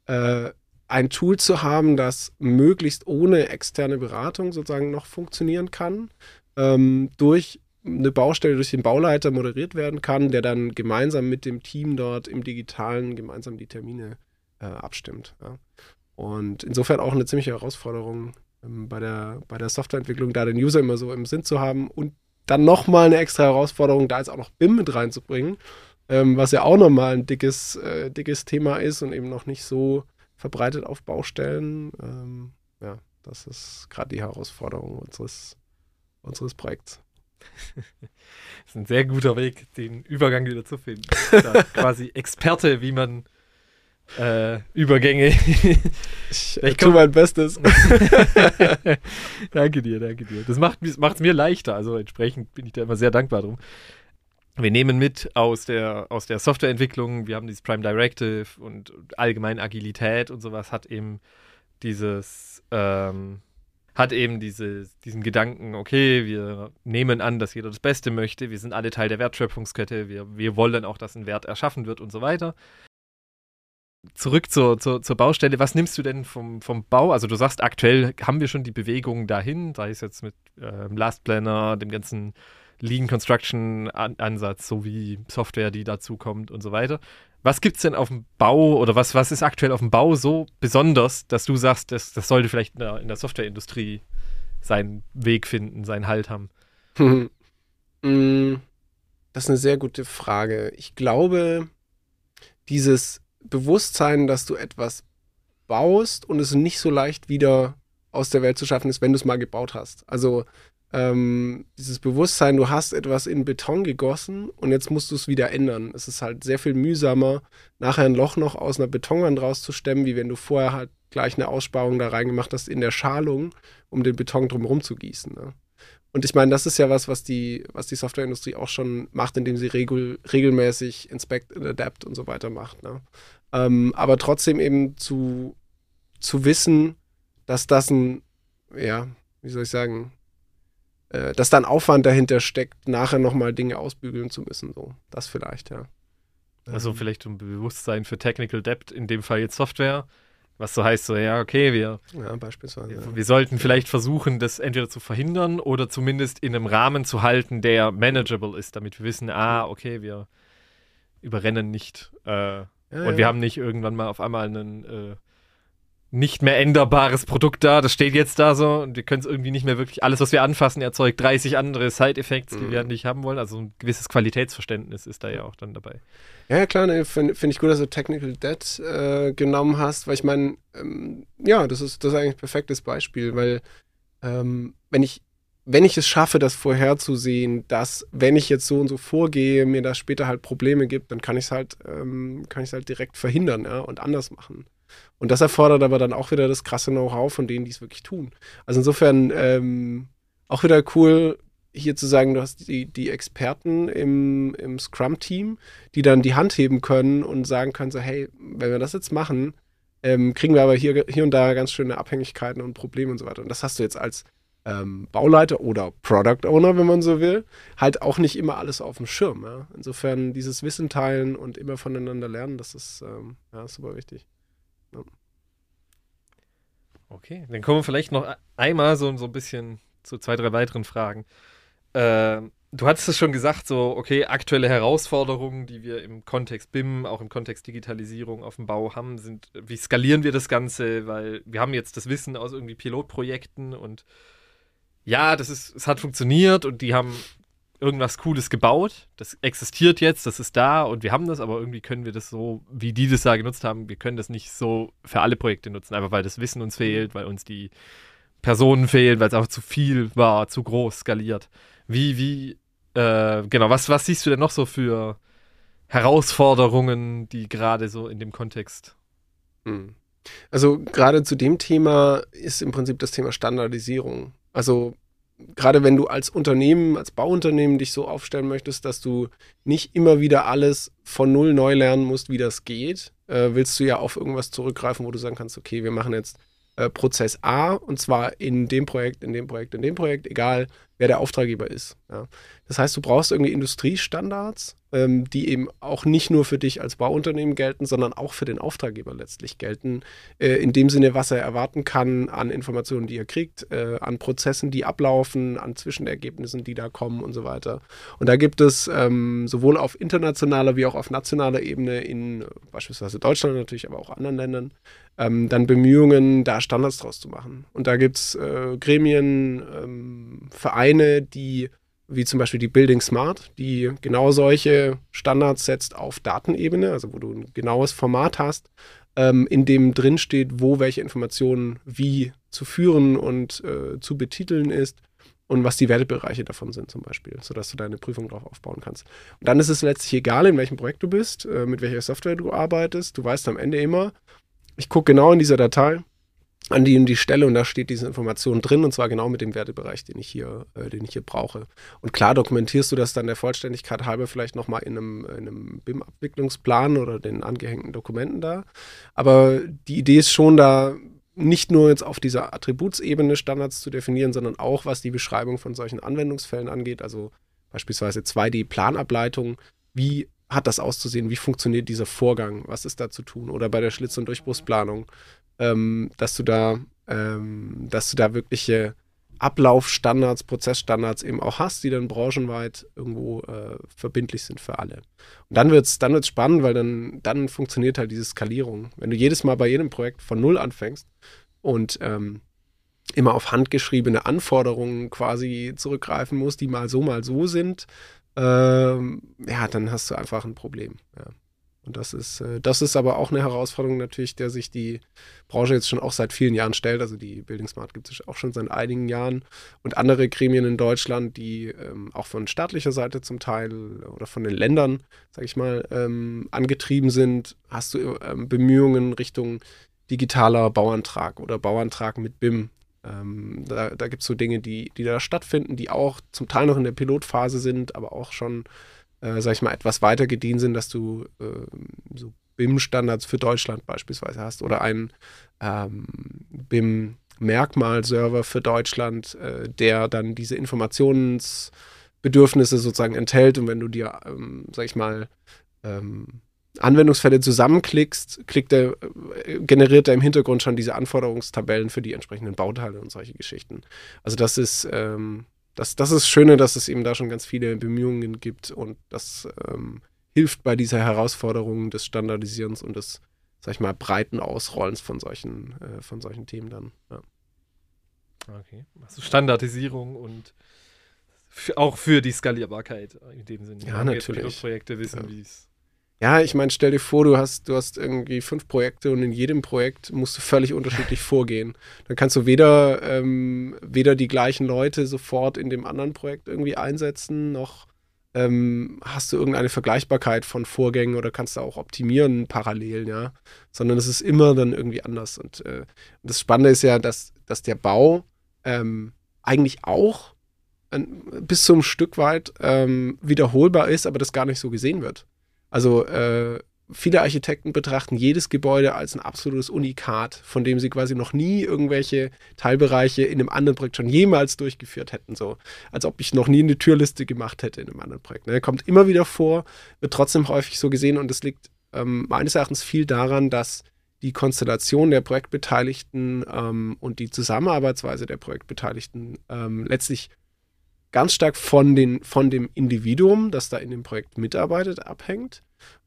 äh, ein Tool zu haben, das möglichst ohne externe Beratung sozusagen noch funktionieren kann, ähm, durch eine Baustelle durch den Bauleiter moderiert werden kann, der dann gemeinsam mit dem Team dort im Digitalen gemeinsam die Termine äh, abstimmt. Ja. Und insofern auch eine ziemliche Herausforderung ähm, bei, der, bei der Softwareentwicklung, da den User immer so im Sinn zu haben und dann nochmal eine extra Herausforderung, da jetzt auch noch BIM mit reinzubringen, ähm, was ja auch nochmal ein dickes, äh, dickes Thema ist und eben noch nicht so verbreitet auf Baustellen. Ähm, ja, das ist gerade die Herausforderung unseres, unseres Projekts. Das ist ein sehr guter Weg, den Übergang wieder zu finden. Quasi Experte, wie man äh, Übergänge. ich ich tue mein Bestes. danke dir, danke dir. Das macht es mir leichter, also entsprechend bin ich da immer sehr dankbar drum. Wir nehmen mit aus der, aus der Softwareentwicklung, wir haben dieses Prime Directive und allgemein Agilität und sowas hat eben dieses, ähm, hat eben diese, diesen Gedanken, okay, wir nehmen an, dass jeder das Beste möchte, wir sind alle Teil der Wertschöpfungskette, wir, wir wollen auch, dass ein Wert erschaffen wird und so weiter zurück zur, zur, zur, Baustelle. Was nimmst du denn vom, vom Bau? Also du sagst, aktuell haben wir schon die Bewegung dahin, sei es jetzt mit äh, Last Planner, dem ganzen Lean Construction Ansatz sowie Software, die dazu kommt und so weiter. Was gibt es denn auf dem Bau oder was, was ist aktuell auf dem Bau so besonders, dass du sagst, das, das sollte vielleicht in der, in der Softwareindustrie seinen Weg finden, seinen Halt haben? Mm, das ist eine sehr gute Frage. Ich glaube, dieses Bewusstsein, dass du etwas baust und es nicht so leicht wieder aus der Welt zu schaffen ist, wenn du es mal gebaut hast. Also ähm, dieses Bewusstsein, du hast etwas in Beton gegossen und jetzt musst du es wieder ändern. Es ist halt sehr viel mühsamer, nachher ein Loch noch aus einer Betonwand rauszustemmen, wie wenn du vorher halt gleich eine Aussparung da reingemacht hast in der Schalung, um den Beton drumherum zu gießen. Ne? Und ich meine, das ist ja was, was die, was die Softwareindustrie auch schon macht, indem sie regul regelmäßig Inspect and Adapt und so weiter macht. Ne? Ähm, aber trotzdem eben zu, zu wissen, dass das ein, ja, wie soll ich sagen, äh, dass da ein Aufwand dahinter steckt, nachher nochmal Dinge ausbügeln zu müssen. So, das vielleicht, ja. Also vielleicht ein Bewusstsein für Technical Debt, in dem Fall jetzt Software, was so heißt, so, ja, okay, wir, ja, beispielsweise, wir, ja. wir sollten vielleicht versuchen, das entweder zu verhindern oder zumindest in einem Rahmen zu halten, der manageable ist, damit wir wissen, ah, okay, wir überrennen nicht äh, ja, und wir haben nicht irgendwann mal auf einmal einen äh, nicht mehr änderbares Produkt da. Das steht jetzt da so und wir können es irgendwie nicht mehr wirklich. Alles, was wir anfassen, erzeugt 30 andere Side-Effects, die mhm. wir nicht haben wollen. Also ein gewisses Qualitätsverständnis ist da ja auch dann dabei. Ja, klar, ne, finde find ich gut, dass du Technical Debt äh, genommen hast, weil ich meine, ähm, ja, das ist, das ist eigentlich ein perfektes Beispiel, weil ähm, wenn ich wenn ich es schaffe, das vorherzusehen, dass wenn ich jetzt so und so vorgehe, mir das später halt Probleme gibt, dann kann ich es halt, ähm, kann ich halt direkt verhindern ja, und anders machen. Und das erfordert aber dann auch wieder das krasse Know-how von denen, die es wirklich tun. Also insofern ähm, auch wieder cool, hier zu sagen, du hast die, die Experten im, im Scrum-Team, die dann die Hand heben können und sagen können, so, hey, wenn wir das jetzt machen, ähm, kriegen wir aber hier, hier und da ganz schöne Abhängigkeiten und Probleme und so weiter. Und das hast du jetzt als ähm, Bauleiter oder Product Owner, wenn man so will, halt auch nicht immer alles auf dem Schirm. Ja? Insofern dieses Wissen teilen und immer voneinander lernen, das ist ähm, ja, super wichtig. Okay, dann kommen wir vielleicht noch einmal so, so ein bisschen zu zwei, drei weiteren Fragen. Äh, du hattest es schon gesagt, so, okay, aktuelle Herausforderungen, die wir im Kontext BIM, auch im Kontext Digitalisierung auf dem Bau haben, sind, wie skalieren wir das Ganze? Weil wir haben jetzt das Wissen aus irgendwie Pilotprojekten und ja, das ist, es hat funktioniert und die haben irgendwas Cooles gebaut. Das existiert jetzt, das ist da und wir haben das, aber irgendwie können wir das so, wie die das da genutzt haben, wir können das nicht so für alle Projekte nutzen, einfach weil das Wissen uns fehlt, weil uns die Personen fehlen, weil es einfach zu viel war, zu groß skaliert. Wie, wie, äh, genau, was, was siehst du denn noch so für Herausforderungen, die gerade so in dem Kontext? Hm. Also gerade zu dem Thema ist im Prinzip das Thema Standardisierung. Also gerade wenn du als Unternehmen, als Bauunternehmen dich so aufstellen möchtest, dass du nicht immer wieder alles von null neu lernen musst, wie das geht, äh, willst du ja auf irgendwas zurückgreifen, wo du sagen kannst, okay, wir machen jetzt äh, Prozess A und zwar in dem Projekt, in dem Projekt, in dem Projekt, egal wer der Auftraggeber ist. Ja. Das heißt, du brauchst irgendwie Industriestandards, ähm, die eben auch nicht nur für dich als Bauunternehmen gelten, sondern auch für den Auftraggeber letztlich gelten. Äh, in dem Sinne, was er erwarten kann an Informationen, die er kriegt, äh, an Prozessen, die ablaufen, an Zwischenergebnissen, die da kommen und so weiter. Und da gibt es ähm, sowohl auf internationaler wie auch auf nationaler Ebene in beispielsweise Deutschland natürlich, aber auch anderen Ländern, ähm, dann Bemühungen, da Standards draus zu machen. Und da gibt es äh, Gremien, ähm, Vereine, die wie zum Beispiel die Building Smart, die genau solche Standards setzt auf Datenebene, also wo du ein genaues Format hast, ähm, in dem drin steht, wo welche Informationen wie zu führen und äh, zu betiteln ist. und was die Wertebereiche davon sind zum Beispiel, sodass du deine Prüfung darauf aufbauen kannst. Und dann ist es letztlich egal, in welchem Projekt du bist, äh, mit welcher Software du arbeitest. Du weißt am Ende immer, ich gucke genau in dieser Datei an die und die Stelle und da steht diese Information drin und zwar genau mit dem Wertebereich, den ich hier, äh, den ich hier brauche. Und klar dokumentierst du das dann der Vollständigkeit halber vielleicht nochmal in einem, in einem BIM-Abwicklungsplan oder den angehängten Dokumenten da. Aber die Idee ist schon da, nicht nur jetzt auf dieser Attributsebene Standards zu definieren, sondern auch was die Beschreibung von solchen Anwendungsfällen angeht, also beispielsweise 2D-Planableitung, wie hat das auszusehen, wie funktioniert dieser Vorgang, was ist da zu tun oder bei der Schlitz- und Durchbruchsplanung, ähm, dass du da, ähm, dass du da wirkliche Ablaufstandards, Prozessstandards eben auch hast, die dann branchenweit irgendwo äh, verbindlich sind für alle. Und dann wird es dann wird's spannend, weil dann, dann funktioniert halt diese Skalierung. Wenn du jedes Mal bei jedem Projekt von Null anfängst und ähm, immer auf handgeschriebene Anforderungen quasi zurückgreifen musst, die mal so, mal so sind, ähm, ja, dann hast du einfach ein Problem. Ja. Und das ist, äh, das ist aber auch eine Herausforderung natürlich, der sich die Branche jetzt schon auch seit vielen Jahren stellt. Also die Building Smart gibt es auch schon seit einigen Jahren. Und andere Gremien in Deutschland, die ähm, auch von staatlicher Seite zum Teil oder von den Ländern, sage ich mal, ähm, angetrieben sind, hast du ähm, Bemühungen Richtung digitaler Bauantrag oder Bauantrag mit BIM. Ähm, da da gibt es so Dinge, die, die da stattfinden, die auch zum Teil noch in der Pilotphase sind, aber auch schon äh, sag ich mal, etwas weiter gedient sind, dass du äh, so BIM-Standards für Deutschland beispielsweise hast oder einen ähm, BIM-Merkmal-Server für Deutschland, äh, der dann diese Informationsbedürfnisse sozusagen enthält und wenn du dir, ähm, sag ich mal, ähm, Anwendungsfälle zusammenklickst, klickt er, äh, generiert er im Hintergrund schon diese Anforderungstabellen für die entsprechenden Bauteile und solche Geschichten. Also das ist, ähm, das, das ist Schöne, dass es eben da schon ganz viele Bemühungen gibt und das ähm, hilft bei dieser Herausforderung des Standardisierens und des, sag ich mal, breiten Ausrollens von solchen, äh, von solchen Themen dann. Ja. Okay. Also Standardisierung und auch für die Skalierbarkeit in dem Sinne. Ja, natürlich. Projekte wissen, ja. wie es ja, ich meine, stell dir vor, du hast, du hast irgendwie fünf Projekte und in jedem Projekt musst du völlig unterschiedlich vorgehen. Dann kannst du weder, ähm, weder die gleichen Leute sofort in dem anderen Projekt irgendwie einsetzen, noch ähm, hast du irgendeine Vergleichbarkeit von Vorgängen oder kannst du auch optimieren parallel, ja. Sondern es ist immer dann irgendwie anders. Und äh, das Spannende ist ja, dass, dass der Bau ähm, eigentlich auch ein, bis zum Stück weit ähm, wiederholbar ist, aber das gar nicht so gesehen wird. Also äh, viele Architekten betrachten jedes Gebäude als ein absolutes Unikat, von dem sie quasi noch nie irgendwelche Teilbereiche in einem anderen Projekt schon jemals durchgeführt hätten. So, als ob ich noch nie eine Türliste gemacht hätte in einem anderen Projekt. Ne? Kommt immer wieder vor, wird trotzdem häufig so gesehen und es liegt ähm, meines Erachtens viel daran, dass die Konstellation der Projektbeteiligten ähm, und die Zusammenarbeitsweise der Projektbeteiligten ähm, letztlich ganz stark von, den, von dem Individuum, das da in dem Projekt mitarbeitet, abhängt.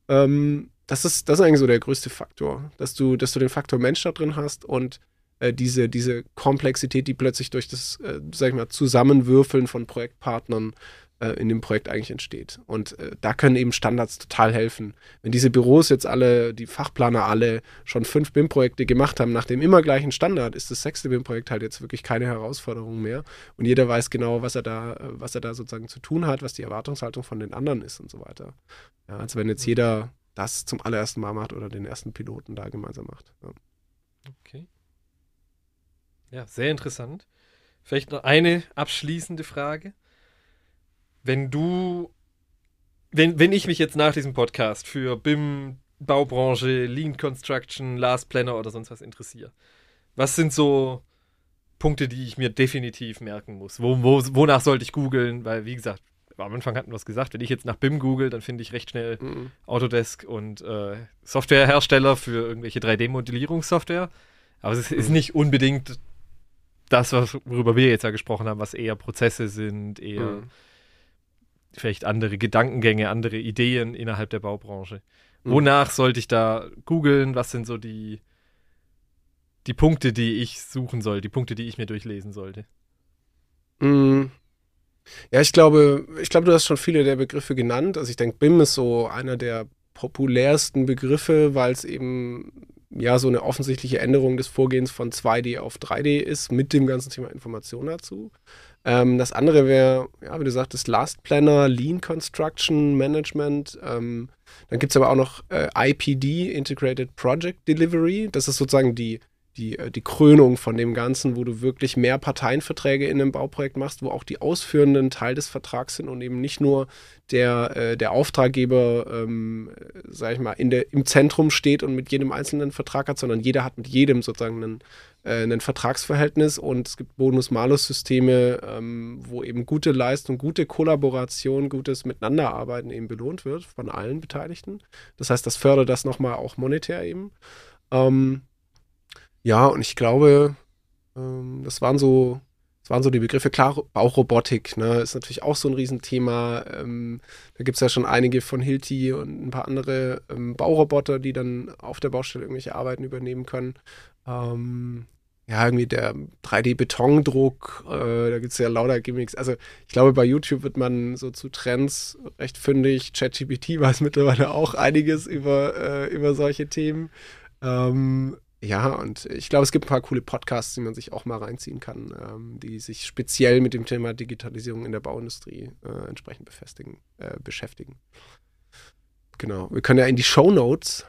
Ähm, das, ist, das ist eigentlich so der größte Faktor, dass du, dass du den Faktor Mensch da drin hast und äh, diese, diese Komplexität, die plötzlich durch das, äh, sag ich mal, Zusammenwürfeln von Projektpartnern in dem Projekt eigentlich entsteht. Und äh, da können eben Standards total helfen. Wenn diese Büros jetzt alle, die Fachplaner alle schon fünf BIM-Projekte gemacht haben nach dem immer gleichen Standard, ist das sechste BIM-Projekt halt jetzt wirklich keine Herausforderung mehr. Und jeder weiß genau, was er da, äh, was er da sozusagen zu tun hat, was die Erwartungshaltung von den anderen ist und so weiter. Ja, also wenn jetzt jeder das zum allerersten Mal macht oder den ersten Piloten da gemeinsam macht. Ja. Okay. Ja, sehr interessant. Vielleicht noch eine abschließende Frage wenn du, wenn, wenn ich mich jetzt nach diesem Podcast für BIM, Baubranche, Lean Construction, Last Planner oder sonst was interessiere, was sind so Punkte, die ich mir definitiv merken muss? Wo, wo, wonach sollte ich googeln? Weil, wie gesagt, am Anfang hatten wir es gesagt, wenn ich jetzt nach BIM google, dann finde ich recht schnell mhm. Autodesk und äh, Softwarehersteller für irgendwelche 3D-Modellierungssoftware. Aber es ist mhm. nicht unbedingt das, worüber wir jetzt ja gesprochen haben, was eher Prozesse sind, eher mhm vielleicht andere Gedankengänge, andere Ideen innerhalb der Baubranche. Mhm. Wonach sollte ich da googeln? Was sind so die, die Punkte, die ich suchen soll, die Punkte, die ich mir durchlesen sollte? Mhm. Ja, ich glaube, ich glaube, du hast schon viele der Begriffe genannt. Also ich denke, BIM ist so einer der populärsten Begriffe, weil es eben ja so eine offensichtliche Änderung des Vorgehens von 2D auf 3D ist, mit dem ganzen Thema Information dazu. Ähm, das andere wäre, ja, wie du sagtest, Last Planner, Lean Construction Management. Ähm, dann gibt es aber auch noch äh, IPD, Integrated Project Delivery. Das ist sozusagen die die, äh, die Krönung von dem Ganzen, wo du wirklich mehr Parteienverträge in einem Bauprojekt machst, wo auch die Ausführenden Teil des Vertrags sind und eben nicht nur der, äh, der Auftraggeber, ähm, sag ich mal, in der, im Zentrum steht und mit jedem einzelnen Vertrag hat, sondern jeder hat mit jedem sozusagen einen, äh, ein Vertragsverhältnis und es gibt Bonus-Malus-Systeme, ähm, wo eben gute Leistung, gute Kollaboration, gutes Miteinanderarbeiten eben belohnt wird von allen Beteiligten. Das heißt, das fördert das nochmal auch monetär eben. Ähm, ja, und ich glaube, ähm, das waren so, das waren so die Begriffe. Klar, Baurobotik, ne, ist natürlich auch so ein Riesenthema. Ähm, da gibt es ja schon einige von Hilti und ein paar andere ähm, Bauroboter, die dann auf der Baustelle irgendwelche Arbeiten übernehmen können. Ähm, ja, irgendwie der 3D-Betondruck, äh, da gibt es ja lauter Gimmicks. Also ich glaube, bei YouTube wird man so zu Trends recht fündig. ChatGPT weiß mittlerweile auch einiges über, äh, über solche Themen. Ähm, ja, und ich glaube, es gibt ein paar coole Podcasts, die man sich auch mal reinziehen kann, ähm, die sich speziell mit dem Thema Digitalisierung in der Bauindustrie äh, entsprechend befestigen, äh, beschäftigen. Genau. Wir können ja in die Show Notes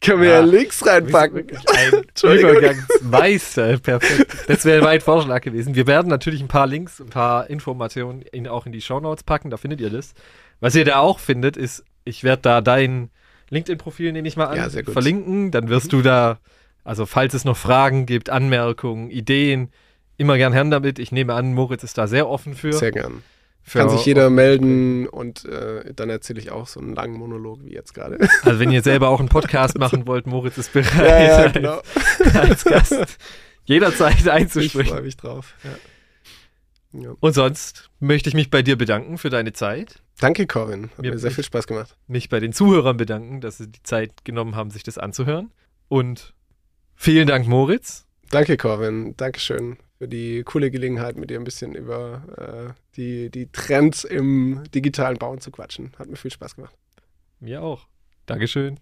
können wir ja, ja Links reinpacken. Ein Übergangsmeister, perfekt. Das wäre mein Vorschlag gewesen. Wir werden natürlich ein paar Links, ein paar Informationen in, auch in die Show Notes packen, da findet ihr das. Was ihr da auch findet, ist, ich werde da dein LinkedIn-Profil, nehme ich mal an, ja, verlinken. Dann wirst mhm. du da also falls es noch Fragen gibt, Anmerkungen, Ideen, immer gern Herrn damit. Ich nehme an, Moritz ist da sehr offen für. Sehr gern. Kann sich jeder melden und äh, dann erzähle ich auch so einen langen Monolog wie jetzt gerade. Also wenn ihr selber auch einen Podcast machen wollt, Moritz ist bereit ja, ja, genau. als Gast jederzeit einzuspringen. Ich freue mich drauf. Ja. Ja. Und sonst möchte ich mich bei dir bedanken für deine Zeit. Danke, Corinne. Hat mir, mir sehr viel Spaß gemacht. Mich bei den Zuhörern bedanken, dass sie die Zeit genommen haben, sich das anzuhören. Und Vielen Dank, Moritz. Danke, Corvin. Dankeschön für die coole Gelegenheit, mit dir ein bisschen über äh, die, die Trends im digitalen Bauen zu quatschen. Hat mir viel Spaß gemacht. Mir auch. Dankeschön.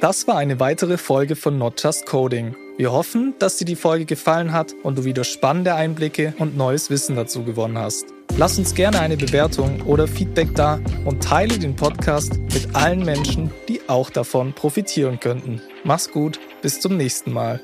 Das war eine weitere Folge von Not Just Coding. Wir hoffen, dass dir die Folge gefallen hat und du wieder spannende Einblicke und neues Wissen dazu gewonnen hast. Lass uns gerne eine Bewertung oder Feedback da und teile den Podcast mit allen Menschen, die auch davon profitieren könnten. Mach's gut, bis zum nächsten Mal.